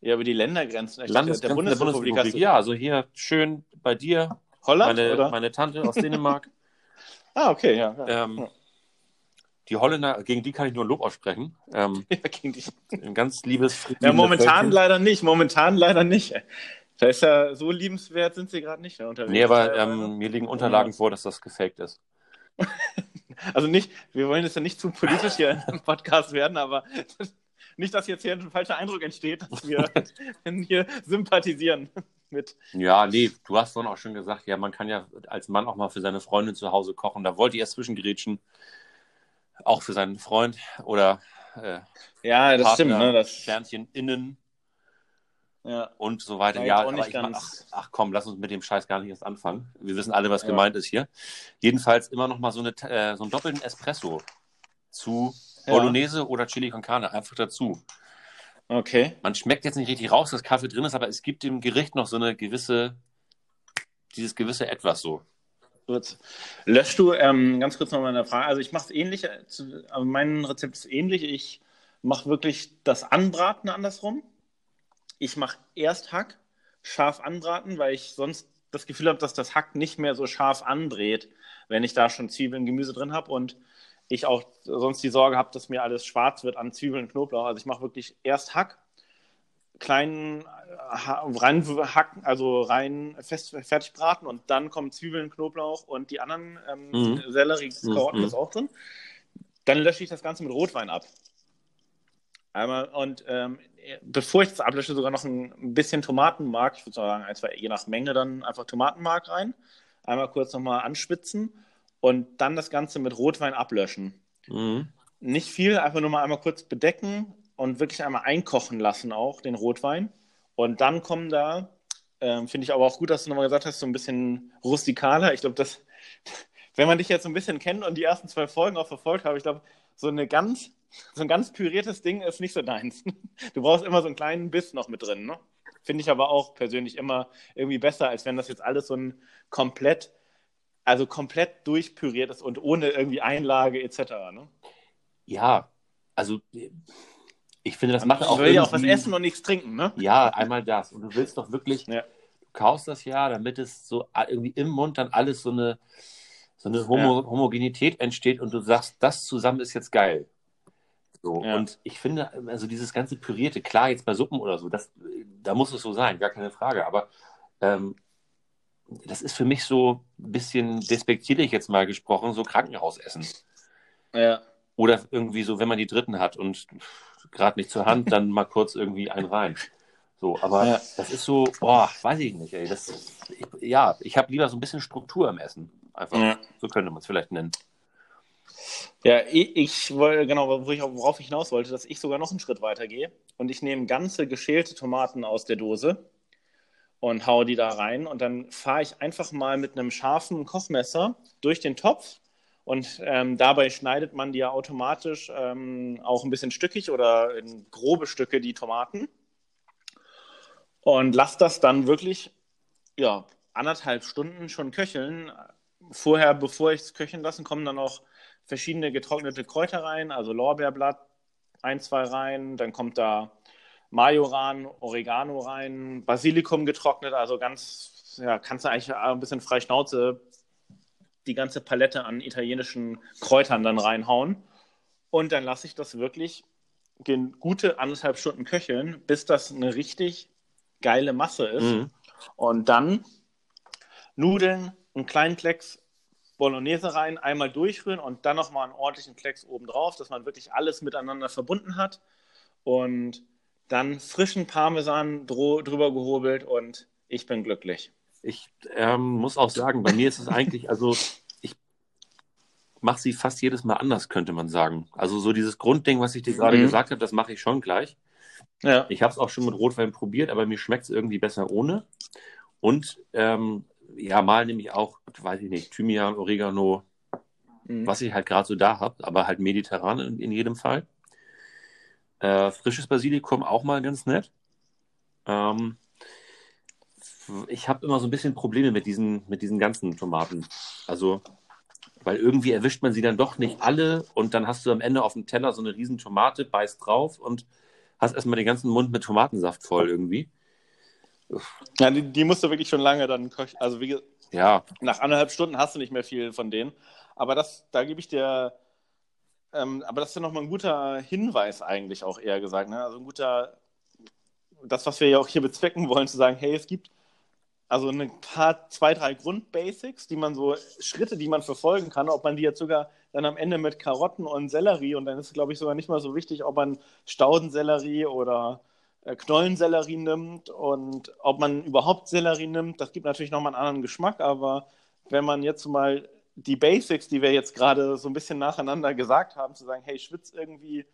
Speaker 3: Ja, über die Ländergrenzen echt,
Speaker 4: Landesgrenzen der Bundesrepublik.
Speaker 3: hast du-
Speaker 4: Ja, also hier schön bei dir,
Speaker 3: Holland,
Speaker 4: meine, meine Tante aus Dänemark.
Speaker 3: Ah, okay, ja. ja.
Speaker 4: ähm, die Holländer, gegen die kann ich nur Lob aussprechen. Ähm,
Speaker 3: ja, gegen die.
Speaker 4: ein ganz liebes
Speaker 3: ja momentan
Speaker 4: Völkchen.
Speaker 3: leider nicht. Momentan leider nicht. Da ist ja so liebenswert sind sie gerade nicht mehr unterwegs.
Speaker 4: Nee, aber ähm, mir liegen Unterlagen vor, dass das gefaked ist.
Speaker 3: Also nicht, wir wollen jetzt ja nicht zu politisch hier im Podcast werden, aber nicht, dass jetzt hier ein falscher Eindruck entsteht, dass wir hier sympathisieren mit.
Speaker 4: Ja, nee, du hast vorhin auch schon gesagt, ja, man kann ja als Mann auch mal für seine Freundin zu Hause kochen. Da wollte ich erst zwischengrätschen. Auch für seinen Freund oder äh,
Speaker 3: Ja, das
Speaker 4: Partner,
Speaker 3: stimmt, ne? Das,
Speaker 4: Sternchen innen
Speaker 3: ja.
Speaker 4: und so weiter. Ja, aber ich mach, ach,
Speaker 3: ganz-
Speaker 4: ach komm, lass uns mit dem Scheiß gar nicht erst anfangen. Wir wissen alle, was
Speaker 3: Ja.
Speaker 4: gemeint ist hier. Jedenfalls immer noch mal so, eine, äh, so einen doppelten Espresso zu
Speaker 3: Ja.
Speaker 4: Bolognese oder Chili con Carne einfach dazu.
Speaker 3: Okay.
Speaker 4: Man schmeckt jetzt nicht richtig raus, dass Kaffee drin ist, aber es gibt dem Gericht noch so eine gewisse, dieses gewisse Etwas so.
Speaker 3: Gut. Löschst du, ähm, ganz kurz nochmal eine Frage. Also ich mache es ähnlich, äh, zu, also mein Rezept ist ähnlich. Ich mache wirklich das Anbraten andersrum. Ich mache erst Hack, scharf anbraten, weil ich sonst das Gefühl habe, dass das Hack nicht mehr so scharf andreht, wenn ich da schon Zwiebeln, Gemüse drin habe und ich auch sonst die Sorge habe, dass mir alles schwarz wird an Zwiebeln und Knoblauch. Also ich mache wirklich erst Hack, kleinen ha rein hacken, also rein fest fertig braten und dann kommen Zwiebeln, Knoblauch und die anderen ähm,
Speaker 4: Mhm.
Speaker 3: Sellerie, Karotten
Speaker 4: Mhm.
Speaker 3: ist auch drin. Dann lösche ich das Ganze mit Rotwein ab. Einmal und ähm, bevor ich das ablösche, sogar noch ein, ein bisschen Tomatenmark, ich würde sagen, ein, zwei, je nach Menge dann einfach Tomatenmark rein. Einmal kurz nochmal anschwitzen und dann das Ganze mit Rotwein ablöschen.
Speaker 4: Mhm.
Speaker 3: nicht viel, einfach nur mal einmal kurz bedecken und wirklich einmal einkochen lassen auch, den Rotwein. Und dann kommen da, ähm, finde ich aber auch gut, dass du nochmal gesagt hast, so ein bisschen rustikaler. Ich glaube, das, wenn man dich jetzt so ein bisschen kennt und die ersten zwei Folgen auch verfolgt habe, ich glaube, so eine ganz, so ein ganz püriertes Ding ist nicht so deins. Du brauchst immer so einen kleinen Biss noch mit drin, ne? Finde ich aber auch persönlich immer irgendwie besser, als wenn das jetzt alles so ein komplett, also komplett durchpüriert ist und ohne irgendwie Einlage etc. Ne?
Speaker 4: Ja, also ich finde, das macht auch
Speaker 3: will ja auch was essen und nichts trinken, ne?
Speaker 4: Ja, einmal das. Und du willst doch wirklich,
Speaker 3: Ja.
Speaker 4: du kaufst das ja, damit es so a- irgendwie im Mund dann alles so eine, so eine Homo Homogenität entsteht und du sagst, das zusammen ist jetzt geil. So.
Speaker 3: Ja.
Speaker 4: Und ich finde, also dieses ganze Pürierte, klar, jetzt bei Suppen oder so, das, da muss es so sein, gar keine Frage. Aber ähm, das ist für mich so ein bisschen despektierlich jetzt mal gesprochen, so Krankenhausessen.
Speaker 3: Ja.
Speaker 4: Oder irgendwie so, wenn man die Dritten hat und gerade nicht zur Hand, dann mal kurz irgendwie einen rein. So, aber
Speaker 3: Ja.
Speaker 4: das ist so, boah, weiß ich nicht, ey. Das, ich, ja, ich habe lieber so ein bisschen Struktur im Essen. Einfach.
Speaker 3: Ja.
Speaker 4: So könnte man es vielleicht nennen.
Speaker 3: Ja, ich, ich wollte, genau, worauf ich hinaus wollte, dass ich sogar noch einen Schritt weiter gehe und ich nehme ganze geschälte Tomaten aus der Dose und hau die da rein und dann fahre ich einfach mal mit einem scharfen Kochmesser durch den Topf und ähm, dabei schneidet man die ja automatisch ähm, auch ein bisschen stückig oder in grobe Stücke die Tomaten. Und lass das dann wirklich ja, anderthalb Stunden schon köcheln. Vorher, bevor ich es köcheln lassen, kommen dann auch verschiedene getrocknete Kräuter rein, also Lorbeerblatt, ein, zwei rein, dann kommt da Majoran, Oregano rein, Basilikum getrocknet, also ganz, ja, kannst du eigentlich ein bisschen frei Schnauze die ganze Palette an italienischen Kräutern dann reinhauen. Und dann lasse ich das wirklich gute anderthalb Stunden köcheln, bis das eine richtig geile Masse ist.
Speaker 4: Mhm.
Speaker 3: Und dann Nudeln, einen kleinen Klecks Bolognese rein, einmal durchrühren und dann nochmal einen ordentlichen Klecks oben drauf, dass man wirklich alles miteinander verbunden hat. Und dann frischen Parmesan drüber gehobelt und ich bin glücklich.
Speaker 4: Ich ähm, muss auch sagen, bei mir ist es eigentlich, also ich mache sie fast jedes Mal anders, könnte man sagen. Also so dieses Grundding, was ich dir gerade
Speaker 3: Mhm.
Speaker 4: gesagt habe, das mache ich schon gleich.
Speaker 3: Ja.
Speaker 4: Ich habe es auch schon mit Rotwein probiert, aber mir schmeckt es irgendwie besser ohne. Und ähm, ja, mal nehme ich auch, weiß ich nicht, Thymian, Oregano,
Speaker 3: Mhm.
Speaker 4: was ich halt gerade so da habe, aber halt mediterran in, in jedem Fall. Äh, frisches Basilikum auch mal ganz nett. Ähm, ich habe immer so ein bisschen Probleme mit diesen, mit diesen ganzen Tomaten. Also, weil irgendwie erwischt man sie dann doch nicht alle und dann hast du am Ende auf dem Teller so eine riesen Tomate, beißt drauf und hast erstmal den ganzen Mund mit Tomatensaft voll irgendwie.
Speaker 3: Ja, die, die musst du wirklich schon lange dann köcheln. Also wie,
Speaker 4: Ja,
Speaker 3: nach anderthalb Stunden hast du nicht mehr viel von denen. Aber das, da gebe ich dir, ähm, aber das ist ja nochmal ein guter Hinweis eigentlich auch eher gesagt. Ne? Also ein guter, das, was wir ja auch hier bezwecken wollen, zu sagen, hey, es gibt also ein paar, zwei, drei Grundbasics, die man so, Schritte, die man verfolgen kann, ob man die jetzt sogar dann am Ende mit Karotten und Sellerie und dann ist es, glaube ich, sogar nicht mal so wichtig, ob man Staudensellerie oder äh, Knollensellerie nimmt und ob man überhaupt Sellerie nimmt, das gibt natürlich nochmal einen anderen Geschmack, aber wenn man jetzt mal die Basics, die wir jetzt gerade so ein bisschen nacheinander gesagt haben, zu sagen, hey, schwitz irgendwie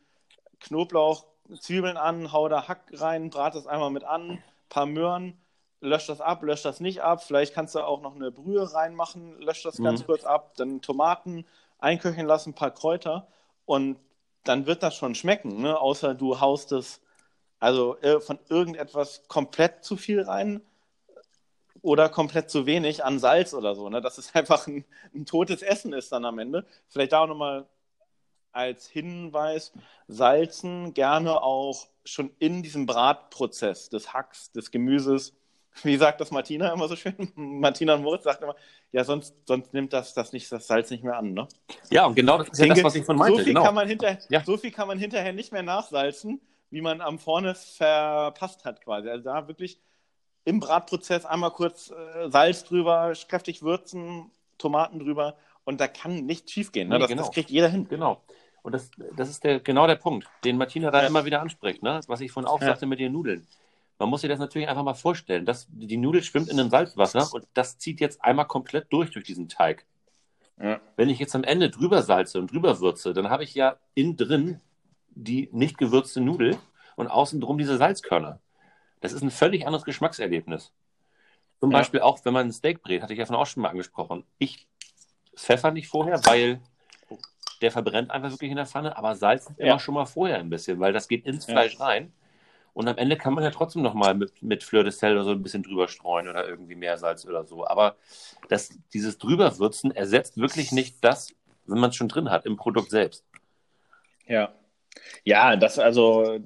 Speaker 3: Knoblauch, Zwiebeln an, hau da Hack rein, brat das einmal mit an, paar Möhren, lösch das ab, lösch das nicht ab, vielleicht kannst du auch noch eine Brühe reinmachen, lösch das ganz
Speaker 4: Mhm.
Speaker 3: kurz ab, dann Tomaten einköcheln lassen, ein paar Kräuter und dann wird das schon schmecken, ne? außer du haust es also äh, von irgendetwas komplett zu viel rein oder komplett zu wenig an Salz oder so, ne? dass es einfach ein, ein totes Essen ist dann am Ende. Vielleicht da auch nochmal als Hinweis, salzen gerne auch schon in diesem Bratprozess des Hacks, des Gemüses. Wie sagt das Martina immer so schön? Martina Moritz sagt immer, ja, sonst, sonst nimmt das, das, nicht, das Salz nicht mehr an. Ne?
Speaker 4: ja, und genau das ist ja das, was ich von meinte.
Speaker 3: so, viel
Speaker 4: genau.
Speaker 3: kann man hinter,
Speaker 4: Ja.
Speaker 3: so viel kann man hinterher nicht mehr nachsalzen, wie man am vorne verpasst hat quasi. Also da wirklich im Bratprozess einmal kurz äh, Salz drüber, kräftig würzen, Tomaten drüber und da kann nichts schief gehen. Ne?
Speaker 4: Nee,
Speaker 3: das,
Speaker 4: genau.
Speaker 3: das kriegt jeder hin.
Speaker 4: Genau. Und das, das ist der, genau der Punkt, den Martina da
Speaker 3: Ja.
Speaker 4: immer wieder anspricht, ne? was ich vorhin auch
Speaker 3: Ja.
Speaker 4: sagte mit den Nudeln. Man muss sich das natürlich einfach mal vorstellen. dass die Nudel schwimmt in einem Salzwasser und das zieht jetzt einmal komplett durch durch diesen Teig.
Speaker 3: Ja.
Speaker 4: Wenn ich jetzt am Ende drüber salze und drüber würze, dann habe ich ja innen drin die nicht gewürzte Nudel und außen drum diese Salzkörner. Das ist ein völlig anderes Geschmackserlebnis. Zum
Speaker 3: Ja.
Speaker 4: Beispiel auch, wenn man ein Steak brät, hatte ich ja von auch schon mal angesprochen. Ich pfeffer nicht vorher, weil der verbrennt einfach wirklich in der Pfanne, aber salzen
Speaker 3: Ja.
Speaker 4: immer schon mal vorher ein bisschen, weil das geht ins. Fleisch rein. Und am Ende kann man ja trotzdem noch mal mit, mit Fleur de Sel oder so ein bisschen drüber streuen oder irgendwie Meersalz oder so. Aber das, dieses Drüberwürzen ersetzt wirklich nicht das, wenn man es schon drin hat, im Produkt selbst.
Speaker 3: Ja. Ja, das also,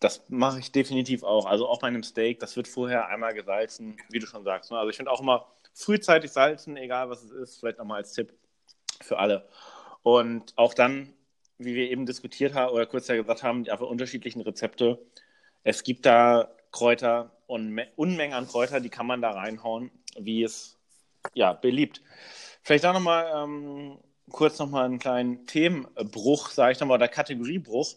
Speaker 3: das mache ich definitiv auch. Also auch bei einem Steak, das wird vorher einmal gesalzen, wie du schon sagst. ne? Also ich finde auch immer frühzeitig salzen, egal was es ist, vielleicht nochmal als Tipp für alle. Und auch dann, wie wir eben diskutiert haben oder kurz ja gesagt haben, die einfach unterschiedlichen Rezepte. Es gibt da Kräuter und Me- Unmengen an Kräuter, die kann man da reinhauen, wie es ja beliebt. Vielleicht da nochmal ähm, kurz nochmal einen kleinen Themenbruch, sage ich nochmal, oder Kategoriebruch,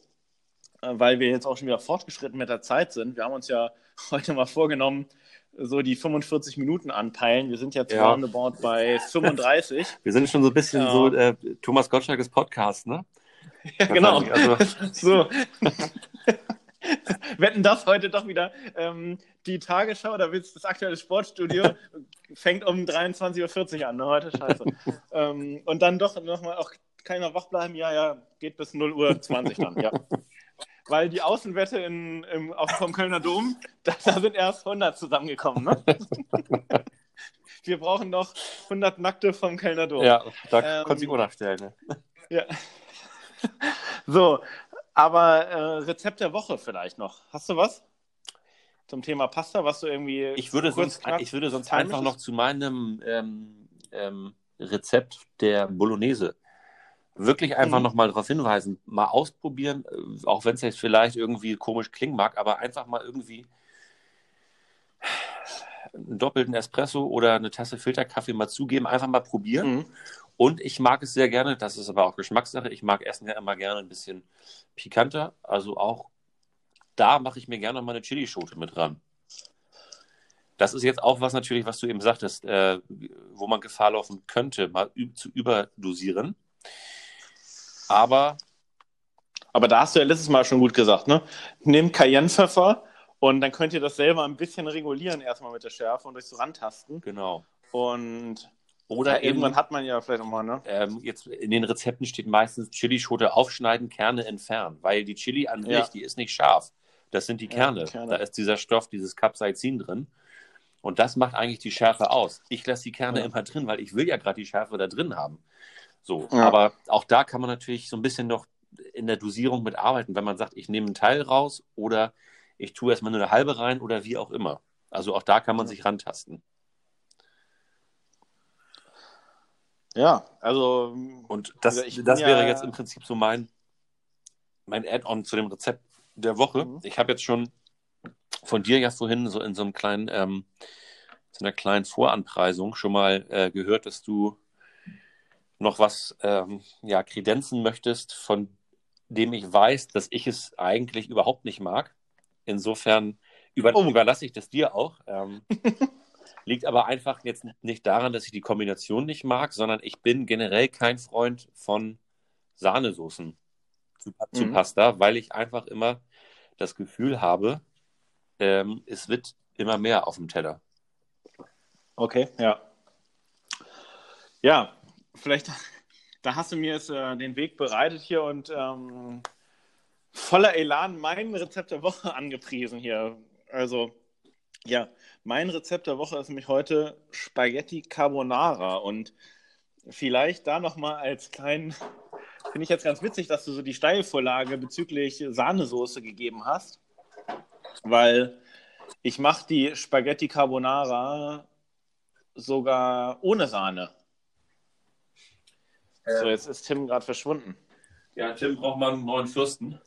Speaker 3: äh, weil wir jetzt auch schon wieder fortgeschritten mit der Zeit sind. Wir haben uns ja heute mal vorgenommen, so die 45 Minuten anpeilen. Wir sind jetzt
Speaker 4: Ja.
Speaker 3: roundabout bei 35.
Speaker 4: Wir sind schon so ein bisschen
Speaker 3: Ja.
Speaker 4: so äh, Thomas Gottschalkes Podcast, ne?
Speaker 3: ja, genau.
Speaker 4: Also,
Speaker 3: So. Wetten das heute doch wieder ähm, die Tagesschau oder willst das aktuelle Sportstudio fängt um 23.40 Uhr an, ne? heute scheiße. ähm, und dann doch nochmal auch keiner wach bleiben, ja, ja, geht bis 0 Uhr 20 dann, ja. Weil die Außenwette in, im, auf, vom Kölner Dom, da, da sind erst 100 zusammengekommen, ne? Wir brauchen noch 100 Nackte vom Kölner Dom.
Speaker 4: ja, da
Speaker 3: Ähm,
Speaker 4: konnte ich nachstellen. Ne?
Speaker 3: Ja. So, aber äh, Rezept der Woche vielleicht noch. Hast du was zum Thema Pasta, was du irgendwie.
Speaker 4: Ich würde sonst,
Speaker 3: knapp
Speaker 4: ich würde sonst einfach noch zu meinem ähm, ähm, Rezept der Bolognese wirklich einfach
Speaker 3: Mhm.
Speaker 4: noch mal darauf hinweisen, mal ausprobieren, äh, auch wenn es jetzt vielleicht irgendwie komisch klingen mag, aber einfach mal irgendwie einen doppelten Espresso oder eine Tasse Filterkaffee mal zugeben, einfach mal probieren.
Speaker 3: Mhm.
Speaker 4: Und ich mag es sehr gerne, das ist aber auch Geschmackssache, ich mag Essen ja immer gerne ein bisschen pikanter. Also auch da mache ich mir gerne noch mal eine Chilischote mit ran. Das ist jetzt auch was natürlich, was du eben sagtest, äh, wo man Gefahr laufen könnte, mal zu überdosieren. Aber
Speaker 3: Aber da hast du ja letztes Mal schon gut gesagt, ne? Nimm Cayennepfeffer und dann könnt ihr das selber ein bisschen regulieren, erstmal mit der Schärfe und euch so rantasten.
Speaker 4: genau.
Speaker 3: Und
Speaker 4: Oder
Speaker 3: ja,
Speaker 4: eben,
Speaker 3: irgendwann hat man ja vielleicht nochmal, ne?
Speaker 4: ähm, jetzt in den Rezepten steht meistens Chilischote aufschneiden, Kerne entfernen, weil die Chili an sich,
Speaker 3: Ja.
Speaker 4: die ist nicht scharf. Das sind die
Speaker 3: Ja,
Speaker 4: Kerne.
Speaker 3: die Kerne.
Speaker 4: Da ist dieser Stoff, dieses Capsaicin drin. Und das macht eigentlich die Schärfe aus. Ich lasse die Kerne
Speaker 3: Ja.
Speaker 4: immer drin, weil ich will ja gerade die Schärfe da drin haben. So,
Speaker 3: Ja.
Speaker 4: aber auch da kann man natürlich so ein bisschen noch in der Dosierung mit arbeiten, wenn man sagt, ich nehme einen Teil raus oder ich tue erstmal nur eine halbe rein oder wie auch immer. Also auch da kann man
Speaker 3: Ja.
Speaker 4: sich rantasten.
Speaker 3: Ja, also.
Speaker 4: Und das,
Speaker 3: Also
Speaker 4: das
Speaker 3: ja-
Speaker 4: wäre jetzt im Prinzip so mein, mein Add-on zu dem Rezept der Woche.
Speaker 3: Mhm.
Speaker 4: Ich habe jetzt schon von dir ja vorhin so in so einem kleinen, ähm, so einer kleinen Voranpreisung schon mal äh, gehört, dass du noch was ähm, ja, kredenzen möchtest, von dem ich weiß, dass ich es eigentlich überhaupt nicht mag. Insofern über,
Speaker 3: Oh.
Speaker 4: überlasse ich das dir auch. Ähm, liegt aber einfach jetzt nicht daran, dass ich die Kombination nicht mag, sondern ich bin generell kein Freund von Sahnesoßen zu, zu
Speaker 3: Mhm.
Speaker 4: Pasta, weil ich einfach immer das Gefühl habe, ähm, es wird immer mehr auf dem Teller.
Speaker 3: Okay, ja. Ja, vielleicht, da hast du mir jetzt äh, den Weg bereitet hier und ähm, voller Elan mein Rezept der Woche angepriesen hier. Also, ja, mein Rezept der Woche ist nämlich heute Spaghetti Carbonara und vielleicht da nochmal als kleinen, finde ich jetzt ganz witzig, dass du so die Steilvorlage bezüglich Sahnesoße gegeben hast, weil ich mache die Spaghetti Carbonara sogar ohne Sahne. So, jetzt ist Tim gerade verschwunden.
Speaker 4: Ja, Tim braucht mal einen neuen Fürsten.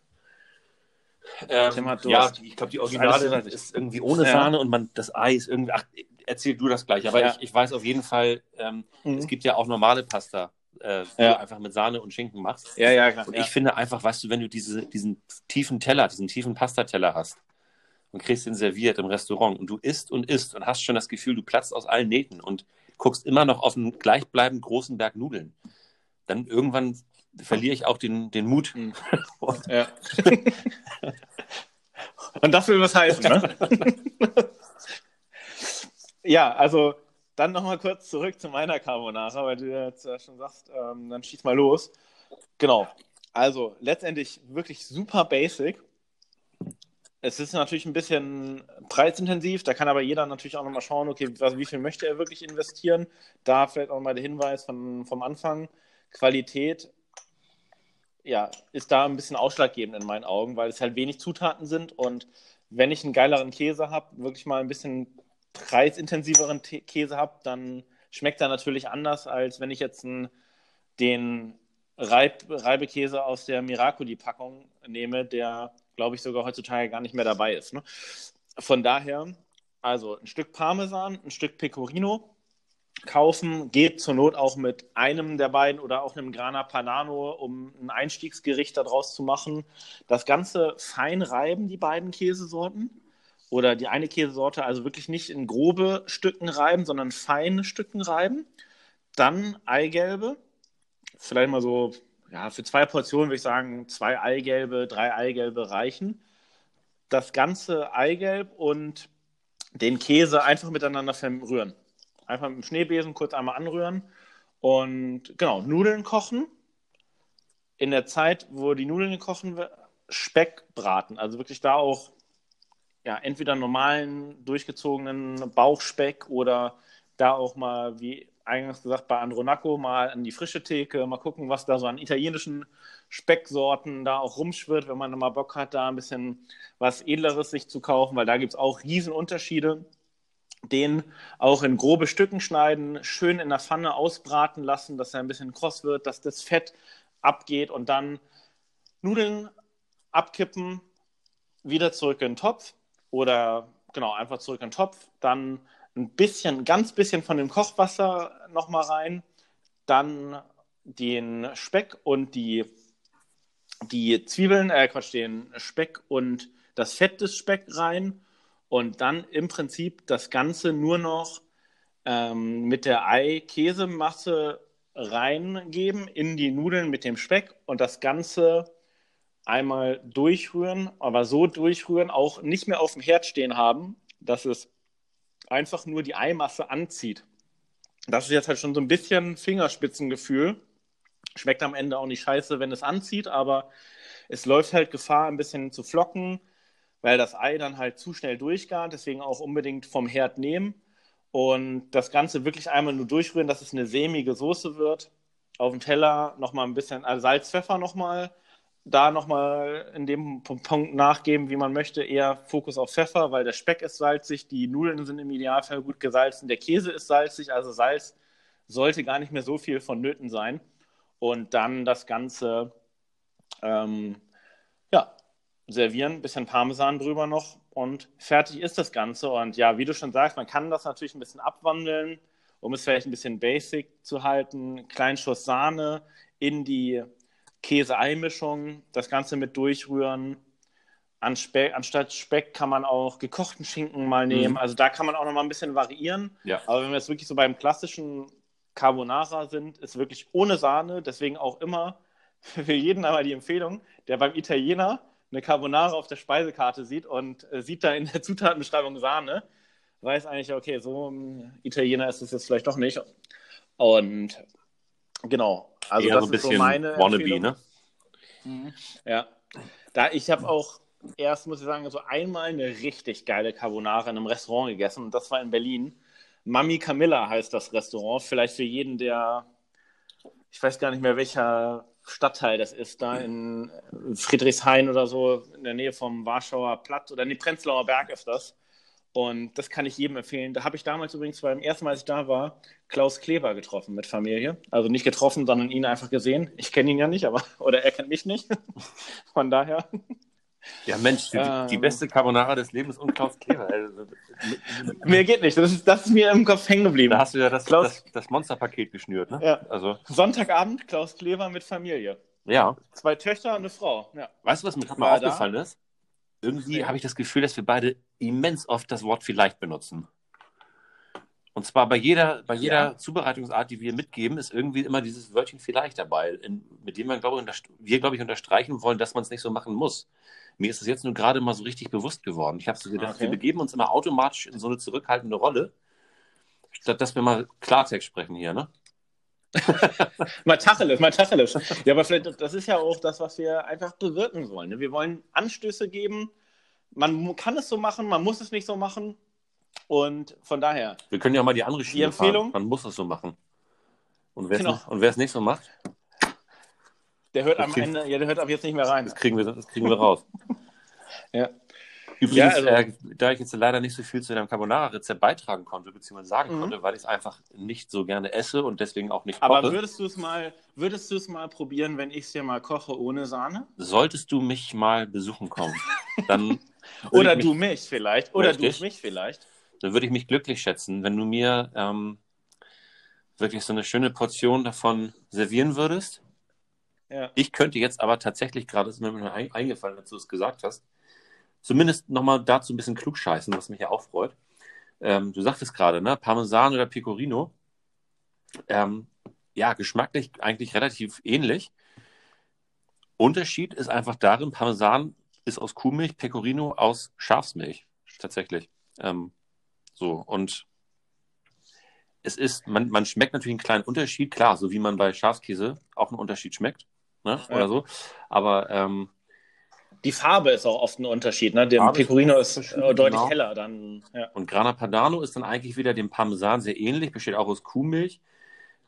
Speaker 4: Ähm,
Speaker 3: hat
Speaker 4: ja,
Speaker 3: Durst.
Speaker 4: ich glaube, die Originale
Speaker 3: drin.
Speaker 4: ist irgendwie ohne
Speaker 3: Ja.
Speaker 4: Sahne und man das Ei ist irgendwie. Ach, erzähl du das gleich. Aber
Speaker 3: Ja.
Speaker 4: ich, ich weiß auf jeden Fall, ähm,
Speaker 3: Mhm.
Speaker 4: es gibt ja auch normale Pasta, äh, die
Speaker 3: Ja.
Speaker 4: du einfach mit Sahne und Schinken machst.
Speaker 3: Ja, ja, klar.
Speaker 4: Und
Speaker 3: ja.
Speaker 4: ich finde einfach, weißt du, wenn du diese, diesen tiefen Teller, diesen tiefen Pastateller hast und kriegst den serviert im Restaurant und du isst und isst und hast schon das Gefühl, du platzt aus allen Nähten und guckst immer noch auf einen gleichbleibend großen Berg Nudeln. Dann irgendwann verliere ich auch den, den Mut.
Speaker 3: Mhm. Ja. Und das will was heißen, ne? ja, also dann nochmal kurz zurück zu meiner Carbonara, weil du jetzt ja schon sagst, ähm, dann schieß mal los. Genau. Also letztendlich wirklich super basic. Es ist natürlich ein bisschen preisintensiv, da kann aber jeder natürlich auch nochmal schauen, okay, was, wie viel möchte er wirklich investieren. Da vielleicht auch mal der Hinweis von, vom Anfang. Qualität ja, ist da ein bisschen ausschlaggebend in meinen Augen, weil es halt wenig Zutaten sind und wenn ich einen geileren Käse habe, wirklich mal ein bisschen preisintensiveren T Käse habe, dann schmeckt er natürlich anders, als wenn ich jetzt einen, den Reib Reibekäse aus der Miracoli-Packung nehme, der, glaube ich, sogar heutzutage gar nicht mehr dabei ist. Ne? Von daher, also ein Stück Parmesan, ein Stück Pecorino, kaufen. Geht zur Not auch mit einem der beiden oder auch einem Grana Panano, um ein Einstiegsgericht daraus zu machen. Das Ganze fein reiben, die beiden Käsesorten. Oder die eine Käsesorte, also wirklich nicht in grobe Stücken reiben, sondern feine Stücken reiben. Dann Eigelbe. Vielleicht mal so, ja, für zwei Portionen würde ich sagen, zwei Eigelbe, drei Eigelbe reichen. Das ganze Eigelb und den Käse einfach miteinander verrühren Einfach mit dem Schneebesen kurz einmal anrühren und genau, Nudeln kochen. In der Zeit, wo die Nudeln kochen, Speck braten. Also wirklich da auch ja, entweder normalen, durchgezogenen Bauchspeck oder da auch mal, wie eingangs gesagt, bei Andronaco mal an die frische Theke, mal gucken, was da so an italienischen Specksorten da auch rumschwirrt, wenn man mal Bock hat, da ein bisschen was Edleres sich zu kaufen, weil da gibt es auch Riesenunterschiede den auch in grobe Stücken schneiden, schön in der Pfanne ausbraten lassen, dass er ein bisschen kross wird, dass das Fett abgeht und dann Nudeln abkippen, wieder zurück in den Topf oder genau, einfach zurück in den Topf, dann ein bisschen, ganz bisschen von dem Kochwasser nochmal rein, dann den Speck und die, die Zwiebeln, äh Quatsch, den Speck und das Fett des Speck rein und dann im Prinzip das Ganze nur noch ähm, mit der Ei-Käsemasse reingeben in die Nudeln mit dem Speck und das Ganze einmal durchrühren, aber so durchrühren, auch nicht mehr auf dem Herd stehen haben, dass es einfach nur die Eimasse anzieht. Das ist jetzt halt schon so ein bisschen Fingerspitzengefühl. Schmeckt am Ende auch nicht scheiße, wenn es anzieht, aber es läuft halt Gefahr, ein bisschen zu flocken weil das Ei dann halt zu schnell durchgart, deswegen auch unbedingt vom Herd nehmen und das Ganze wirklich einmal nur durchrühren, dass es eine sämige Soße wird. Auf dem Teller nochmal ein bisschen also Salz, Pfeffer nochmal, da nochmal in dem Punkt nachgeben, wie man möchte, eher Fokus auf Pfeffer, weil der Speck ist salzig, die Nudeln sind im Idealfall gut gesalzen, der Käse ist salzig, also Salz sollte gar nicht mehr so viel vonnöten sein. Und dann das Ganze ähm, servieren, bisschen Parmesan drüber noch und fertig ist das Ganze. Und ja, wie du schon sagst, man kann das natürlich ein bisschen abwandeln, um es vielleicht ein bisschen basic zu halten. Kleinen Schuss Sahne in die Käse-Ei-Mischung, das Ganze mit durchrühren. An Speck, anstatt Speck kann man auch gekochten Schinken mal nehmen. Mhm. Also da kann man auch noch mal ein bisschen variieren.
Speaker 4: Ja.
Speaker 3: Aber wenn wir jetzt wirklich so beim klassischen Carbonara sind, ist wirklich ohne Sahne. Deswegen auch immer für jeden einmal die Empfehlung, der beim Italiener eine Carbonara auf der Speisekarte sieht und äh, sieht da in der Zutatenbeschreibung Sahne, weiß eigentlich, okay, so ein Italiener ist es jetzt vielleicht doch nicht. Und genau, also
Speaker 4: Eher
Speaker 3: das
Speaker 4: so ein
Speaker 3: ist
Speaker 4: bisschen
Speaker 3: so meine
Speaker 4: Wannabe,
Speaker 3: Empfehlung.
Speaker 4: ne?
Speaker 3: Mhm. Ja, da ich habe auch erst, muss ich sagen, so einmal eine richtig geile Carbonara in einem Restaurant gegessen und das war in Berlin. Mami Camilla heißt das Restaurant. Vielleicht für jeden, der, ich weiß gar nicht mehr, welcher Stadtteil das ist, da in Friedrichshain oder so, in der Nähe vom Warschauer Platz oder in die Prenzlauer Berg ist das. Und das kann ich jedem empfehlen. Da habe ich damals übrigens beim ersten Mal, als ich da war, Klaus Kleber getroffen mit Familie. Also nicht getroffen, sondern ihn einfach gesehen. Ich kenne ihn ja nicht, aber oder er kennt mich nicht. Von daher.
Speaker 4: Ja, Mensch, die,
Speaker 3: Ähm.
Speaker 4: die beste Carbonara des Lebens und Klaus Kleber. Also,
Speaker 3: Mir geht nicht. Das ist, das ist mir im Kopf hängen geblieben.
Speaker 4: da hast du ja das,
Speaker 3: Klaus-
Speaker 4: das, das Monsterpaket geschnürt, ne?
Speaker 3: Ja.
Speaker 4: Also,
Speaker 3: Sonntagabend, Klaus Kleber mit Familie.
Speaker 4: ja.
Speaker 3: Zwei Töchter und eine Frau. Ja.
Speaker 4: Weißt du, was mir gerade mal
Speaker 3: da?
Speaker 4: aufgefallen ist? Irgendwie
Speaker 3: Nee.
Speaker 4: habe ich das Gefühl, dass wir beide immens oft das Wort vielleicht benutzen. Und zwar bei jeder, bei jeder
Speaker 3: Ja.
Speaker 4: Zubereitungsart, die wir mitgeben, ist irgendwie immer dieses Wörtchen vielleicht dabei, in, mit dem wir, glaube wir, glaube ich, unterstreichen wollen, dass man es nicht so machen muss. Mir ist es jetzt nur gerade mal so richtig bewusst geworden. Ich habe so gedacht,
Speaker 3: Okay.
Speaker 4: wir begeben uns immer automatisch in so eine zurückhaltende Rolle, statt dass wir mal Klartext sprechen hier, ne?
Speaker 3: Mal Tacheles, mal Tacheles. Ja, aber vielleicht, das ist ja auch das, was wir einfach bewirken wollen. ne? Wir wollen Anstöße geben. Man kann es so machen, man muss es nicht so machen. Und von daher,
Speaker 4: Wir können ja mal die andere Schiene
Speaker 3: Empfehlung?
Speaker 4: fahren. Man muss es so machen. Und wer
Speaker 3: Genau.
Speaker 4: nicht, und wer es nicht so macht,
Speaker 3: der hört am Ende, ja, der hört ab jetzt nicht mehr rein.
Speaker 4: das kriegen wir, das kriegen wir raus.
Speaker 3: Ja.
Speaker 4: Übrigens,
Speaker 3: Ja, also-
Speaker 4: äh, da ich jetzt leider nicht so viel zu deinem Carbonara-Rezept beitragen konnte, beziehungsweise sagen
Speaker 3: Mhm.
Speaker 4: konnte, weil ich es einfach nicht so gerne esse und deswegen auch nicht
Speaker 3: Aber
Speaker 4: koche,
Speaker 3: würdest du es mal, würdest du es mal probieren, wenn ich es dir mal koche ohne Sahne?
Speaker 4: solltest du mich mal besuchen kommen, dann
Speaker 3: Oder
Speaker 4: ich mich,
Speaker 3: du mich vielleicht. Oder
Speaker 4: Richtig.
Speaker 3: du mich vielleicht.
Speaker 4: dann würde ich mich glücklich schätzen, wenn du mir ähm, wirklich so eine schöne Portion davon servieren würdest.
Speaker 3: Ja.
Speaker 4: Ich könnte jetzt aber tatsächlich, gerade ist mir eingefallen, als du es gesagt hast, zumindest nochmal dazu ein bisschen klugscheißen, was mich ja auch freut. Ähm, du sagtest gerade, ne? Parmesan oder Pecorino. Ähm, ja, geschmacklich eigentlich relativ ähnlich. Unterschied ist einfach darin, Parmesan ist aus Kuhmilch, Pecorino aus Schafsmilch. Tatsächlich. Ähm, so, und es ist, man, man schmeckt natürlich einen kleinen Unterschied, klar, so wie man bei Schafskäse auch einen Unterschied schmeckt, ne?
Speaker 3: Ja.
Speaker 4: Oder so. Aber ähm,
Speaker 3: Die Farbe ist auch oft ein Unterschied. Ne? Der
Speaker 4: Farbe ist
Speaker 3: Pecorino ist äh, deutlich
Speaker 4: genau.
Speaker 3: heller. Dann, ja.
Speaker 4: Und Grana Padano ist dann eigentlich wieder dem Parmesan sehr ähnlich, besteht auch aus Kuhmilch,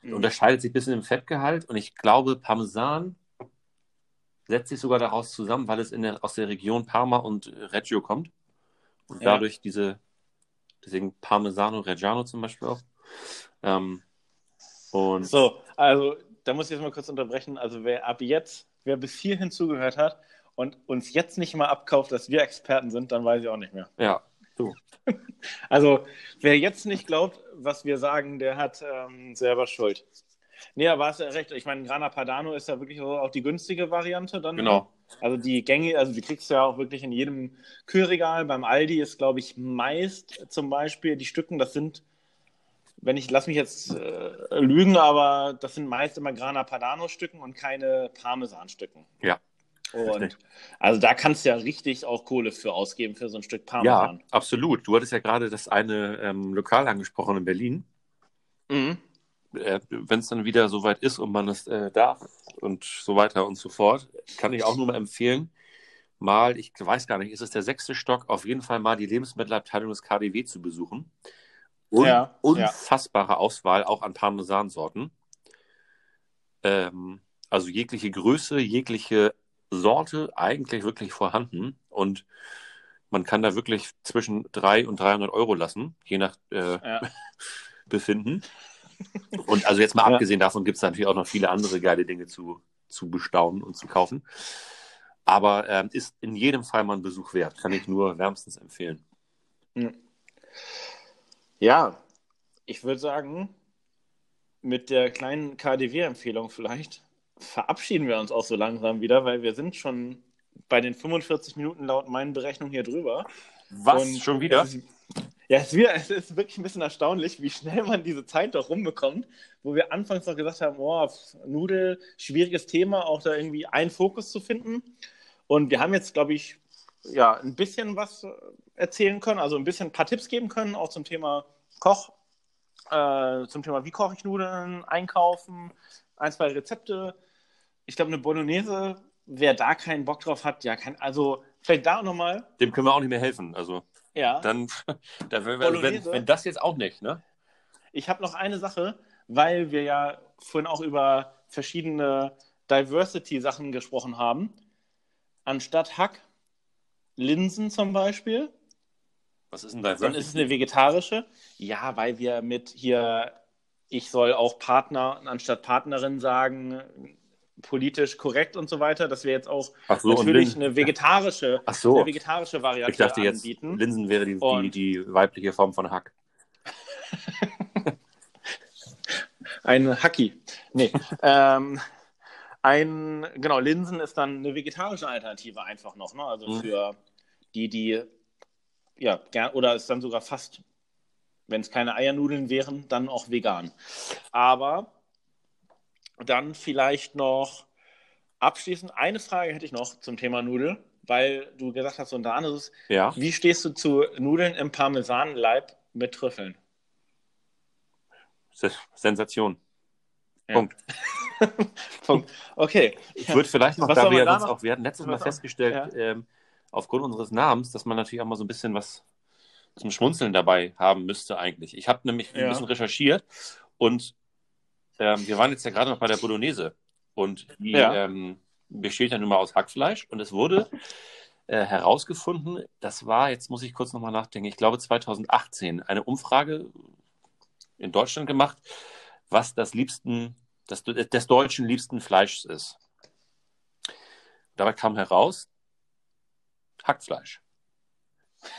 Speaker 3: Mhm.
Speaker 4: unterscheidet sich ein bisschen im Fettgehalt und ich glaube, Parmesan setzt sich sogar daraus zusammen, weil es in der, aus der Region Parma und Reggio kommt und
Speaker 3: Ja.
Speaker 4: dadurch diese, deswegen Parmesano Reggiano zum Beispiel auch. Ähm, und
Speaker 3: So, also da muss ich jetzt mal kurz unterbrechen. Also wer ab jetzt, wer bis hierhin zugehört hat und uns jetzt nicht mal abkauft, dass wir Experten sind, dann weiß ich auch nicht mehr.
Speaker 4: ja, du,
Speaker 3: Also wer jetzt nicht glaubt, was wir sagen, der hat ähm, selber Schuld. Nee, aber hast ja recht. Ich meine, Grana Padano ist ja wirklich auch die günstige Variante dann.
Speaker 4: genau.
Speaker 3: Also die Gänge, also die kriegst du ja auch wirklich in jedem Kühlregal. Beim Aldi ist, glaube ich, meist zum Beispiel die Stücken, das sind, wenn ich, lass mich jetzt äh, lügen, aber das sind meist immer Grana Padano Stücken und keine Parmesan-Stücken.
Speaker 4: Ja,
Speaker 3: Und
Speaker 4: richtig.
Speaker 3: also da kannst du ja richtig auch Kohle für ausgeben für so ein Stück
Speaker 4: Ja,
Speaker 3: Parmesan.
Speaker 4: absolut. Du hattest ja gerade das eine ähm, Lokal angesprochen in Berlin.
Speaker 3: Mhm.
Speaker 4: äh, wenn es dann wieder soweit ist und man es äh, darf und so weiter und so fort, kann ich auch nur mal empfehlen, mal, ich weiß gar nicht, ist es der sechste Stock, auf jeden Fall mal die Lebensmittelabteilung des KDW zu besuchen. Un
Speaker 3: Ja,
Speaker 4: unfassbare Auswahl auch an Parmesansorten. Ähm, also jegliche Größe, jegliche Sorte eigentlich wirklich vorhanden und man kann da wirklich zwischen 3 und 300 Euro lassen, je nach äh,
Speaker 3: Ja.
Speaker 4: Befinden. Und also jetzt mal
Speaker 3: Ja.
Speaker 4: abgesehen davon gibt es natürlich auch noch viele andere geile Dinge zu, zu bestaunen und zu kaufen. Aber ähm, ist in jedem Fall mal ein Besuch wert. Kann ich nur wärmstens empfehlen.
Speaker 3: Ja, ich würde sagen, mit der kleinen KDW-Empfehlung vielleicht verabschieden wir uns auch so langsam wieder, weil wir sind schon bei den 45 Minuten laut meinen Berechnungen hier drüber.
Speaker 4: Was?
Speaker 3: Und
Speaker 4: Schon wieder?
Speaker 3: Es ist, ja, es, wir, es ist wirklich ein bisschen erstaunlich, wie schnell man diese Zeit doch rumbekommt, wo wir anfangs noch gesagt haben, oh, Nudel, schwieriges Thema, auch da irgendwie einen Fokus zu finden. Und wir haben jetzt, glaube ich, ja, ein bisschen was äh, erzählen können, also ein bisschen ein paar Tipps geben können, auch zum Thema Koch, äh, zum Thema, wie koche ich Nudeln, einkaufen, ein, zwei Rezepte. Ich glaube, eine Bolognese, wer da keinen Bock drauf hat, ja, kann, also vielleicht da nochmal,
Speaker 4: Dem können wir auch nicht mehr helfen. Also
Speaker 3: ja.
Speaker 4: dann, da wenn, wenn, wenn das jetzt auch nicht, ne?
Speaker 3: Ich habe noch eine Sache, weil wir ja vorhin auch über verschiedene Diversity-Sachen gesprochen haben. Anstatt Hack, Linsen zum Beispiel,
Speaker 4: Was ist denn da?
Speaker 3: dann ist es eine vegetarische. Ja, weil wir mit hier, ich soll auch Partner anstatt Partnerin sagen, politisch korrekt und so weiter, dass wir jetzt auch
Speaker 4: so,
Speaker 3: natürlich eine vegetarische,
Speaker 4: Ach so.
Speaker 3: eine vegetarische Variante
Speaker 4: Ich dachte jetzt,
Speaker 3: anbieten.
Speaker 4: Linsen wäre die, die, die weibliche Form von Hack.
Speaker 3: Ein Hacki. Nee. ähm, ein, genau, Linsen ist dann eine vegetarische Alternative einfach noch, ne? Also
Speaker 4: Mhm.
Speaker 3: für die, die, ja, gern, oder ist dann sogar fast wenn es keine Eiernudeln wären, dann auch vegan. Aber dann vielleicht noch abschließend eine Frage hätte ich noch zum Thema Nudel, weil du gesagt hast, unter anderem,
Speaker 4: Ja.
Speaker 3: wie stehst du zu Nudeln im Parmesanleib mit Trüffeln?
Speaker 4: Se- Sensation.
Speaker 3: Ja.
Speaker 4: Punkt.
Speaker 3: Punkt. Okay.
Speaker 4: Ich würde vielleicht noch,
Speaker 3: Was
Speaker 4: da wir ja
Speaker 3: da noch-
Speaker 4: auch, wir hatten letztes Mal festgestellt, ähm, aufgrund unseres Namens, dass man natürlich auch mal so ein bisschen was zum Schmunzeln dabei haben müsste eigentlich. Ich habe nämlich
Speaker 3: Ja.
Speaker 4: ein bisschen recherchiert und ähm, wir waren jetzt ja gerade noch bei der Bolognese und die
Speaker 3: Ja.
Speaker 4: ähm, besteht ja nun mal aus Hackfleisch und es wurde äh, herausgefunden, das war, jetzt muss ich kurz nochmal nachdenken, ich glaube 2018, eine Umfrage in Deutschland gemacht, was das liebsten, das des Deutschen liebsten Fleischs ist. Dabei kam heraus Hackfleisch.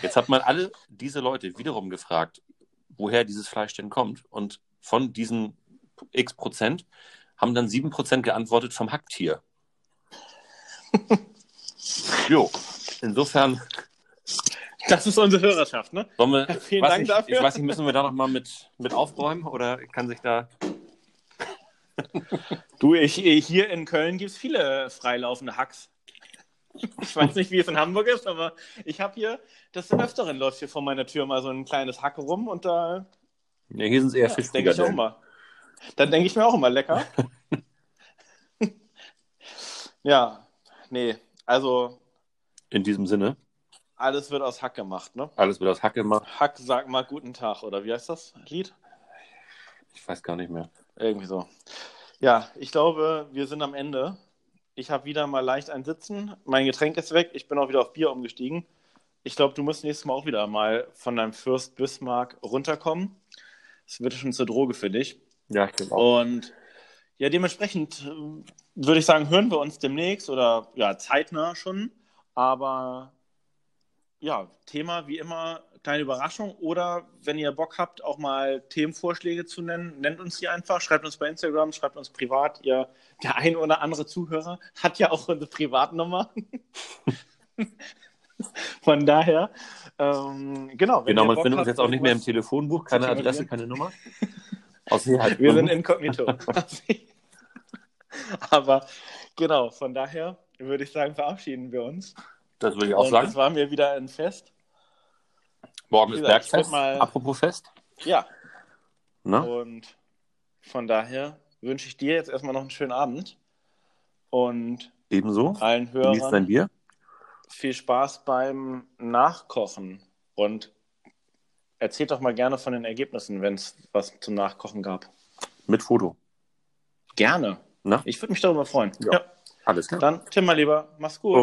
Speaker 4: Jetzt hat man alle diese Leute wiederum gefragt, woher dieses Fleisch denn kommt. Und von diesen x Prozent haben dann sieben Prozent geantwortet vom Hacktier. jo, insofern
Speaker 3: Das ist unsere Hörerschaft, ne?
Speaker 4: wir,
Speaker 3: Vielen Dank
Speaker 4: nicht,
Speaker 3: dafür.
Speaker 4: Ich weiß nicht, müssen wir da nochmal mit, mit aufräumen oder kann sich da.
Speaker 3: Du, ich, hier in Köln gibt es viele freilaufende Hacks. Ich weiß nicht, wie es in Hamburg ist, aber ich habe hier, des Öfteren läuft hier vor meiner Tür mal so ein kleines Hack rum und da
Speaker 4: Ja, hier sind es eher
Speaker 3: ja, denke ich auch immer. Dann denke ich mir auch immer lecker. ja, nee, also
Speaker 4: In diesem Sinne,
Speaker 3: alles wird aus Hack gemacht, ne?
Speaker 4: alles wird aus Hack gemacht.
Speaker 3: Hack, sag mal guten Tag, oder wie heißt das Lied?
Speaker 4: Ich weiß gar nicht mehr.
Speaker 3: Irgendwie so. Ja, ich glaube, wir sind am Ende. Ich habe wieder mal leicht ein Sitzen. Mein Getränk ist weg. Ich bin auch wieder auf Bier umgestiegen. Ich glaube, du musst nächstes Mal auch wieder mal von deinem Fürst Bismarck runterkommen. Das wird schon zur Droge für dich.
Speaker 4: Ja, ich glaube auch.
Speaker 3: Und ja, dementsprechend äh, würde ich sagen, hören wir uns demnächst oder ja, zeitnah schon. Aber ja, Thema wie immer, kleine Überraschung. Oder wenn ihr Bock habt, auch mal Themenvorschläge zu nennen, nennt uns die einfach. Schreibt uns bei Instagram, schreibt uns privat. Ihr, der ein oder andere Zuhörer hat ja auch unsere Privatnummer. Von daher, ähm, genau.
Speaker 4: Genau, man
Speaker 3: Bock
Speaker 4: findet uns
Speaker 3: habt,
Speaker 4: jetzt auch nicht mehr im Telefonbuch, keine Adresse, keine Nummer. Sicherheit.
Speaker 3: Wir sind inkognito. Aber genau, von daher würde ich sagen, verabschieden wir uns.
Speaker 4: Das würde ich auch
Speaker 3: Und
Speaker 4: sagen.
Speaker 3: es war mir wieder ein Fest.
Speaker 4: Morgen
Speaker 3: wie
Speaker 4: ist
Speaker 3: gesagt,
Speaker 4: Bergfest.
Speaker 3: mal-
Speaker 4: Apropos Fest.
Speaker 3: Ja,
Speaker 4: Ne?
Speaker 3: und von daher wünsche ich dir jetzt erstmal noch einen schönen Abend und
Speaker 4: Ebenso.
Speaker 3: allen
Speaker 4: Genieß dein
Speaker 3: Hörern
Speaker 4: Bier.
Speaker 3: viel Spaß beim Nachkochen und erzählt doch mal gerne von den Ergebnissen, wenn es was zum Nachkochen gab.
Speaker 4: Mit Foto.
Speaker 3: Gerne.
Speaker 4: Na?
Speaker 3: Ich würde mich darüber freuen.
Speaker 4: Ja. Alles klar.
Speaker 3: Dann, Tim, mal lieber, mach's gut.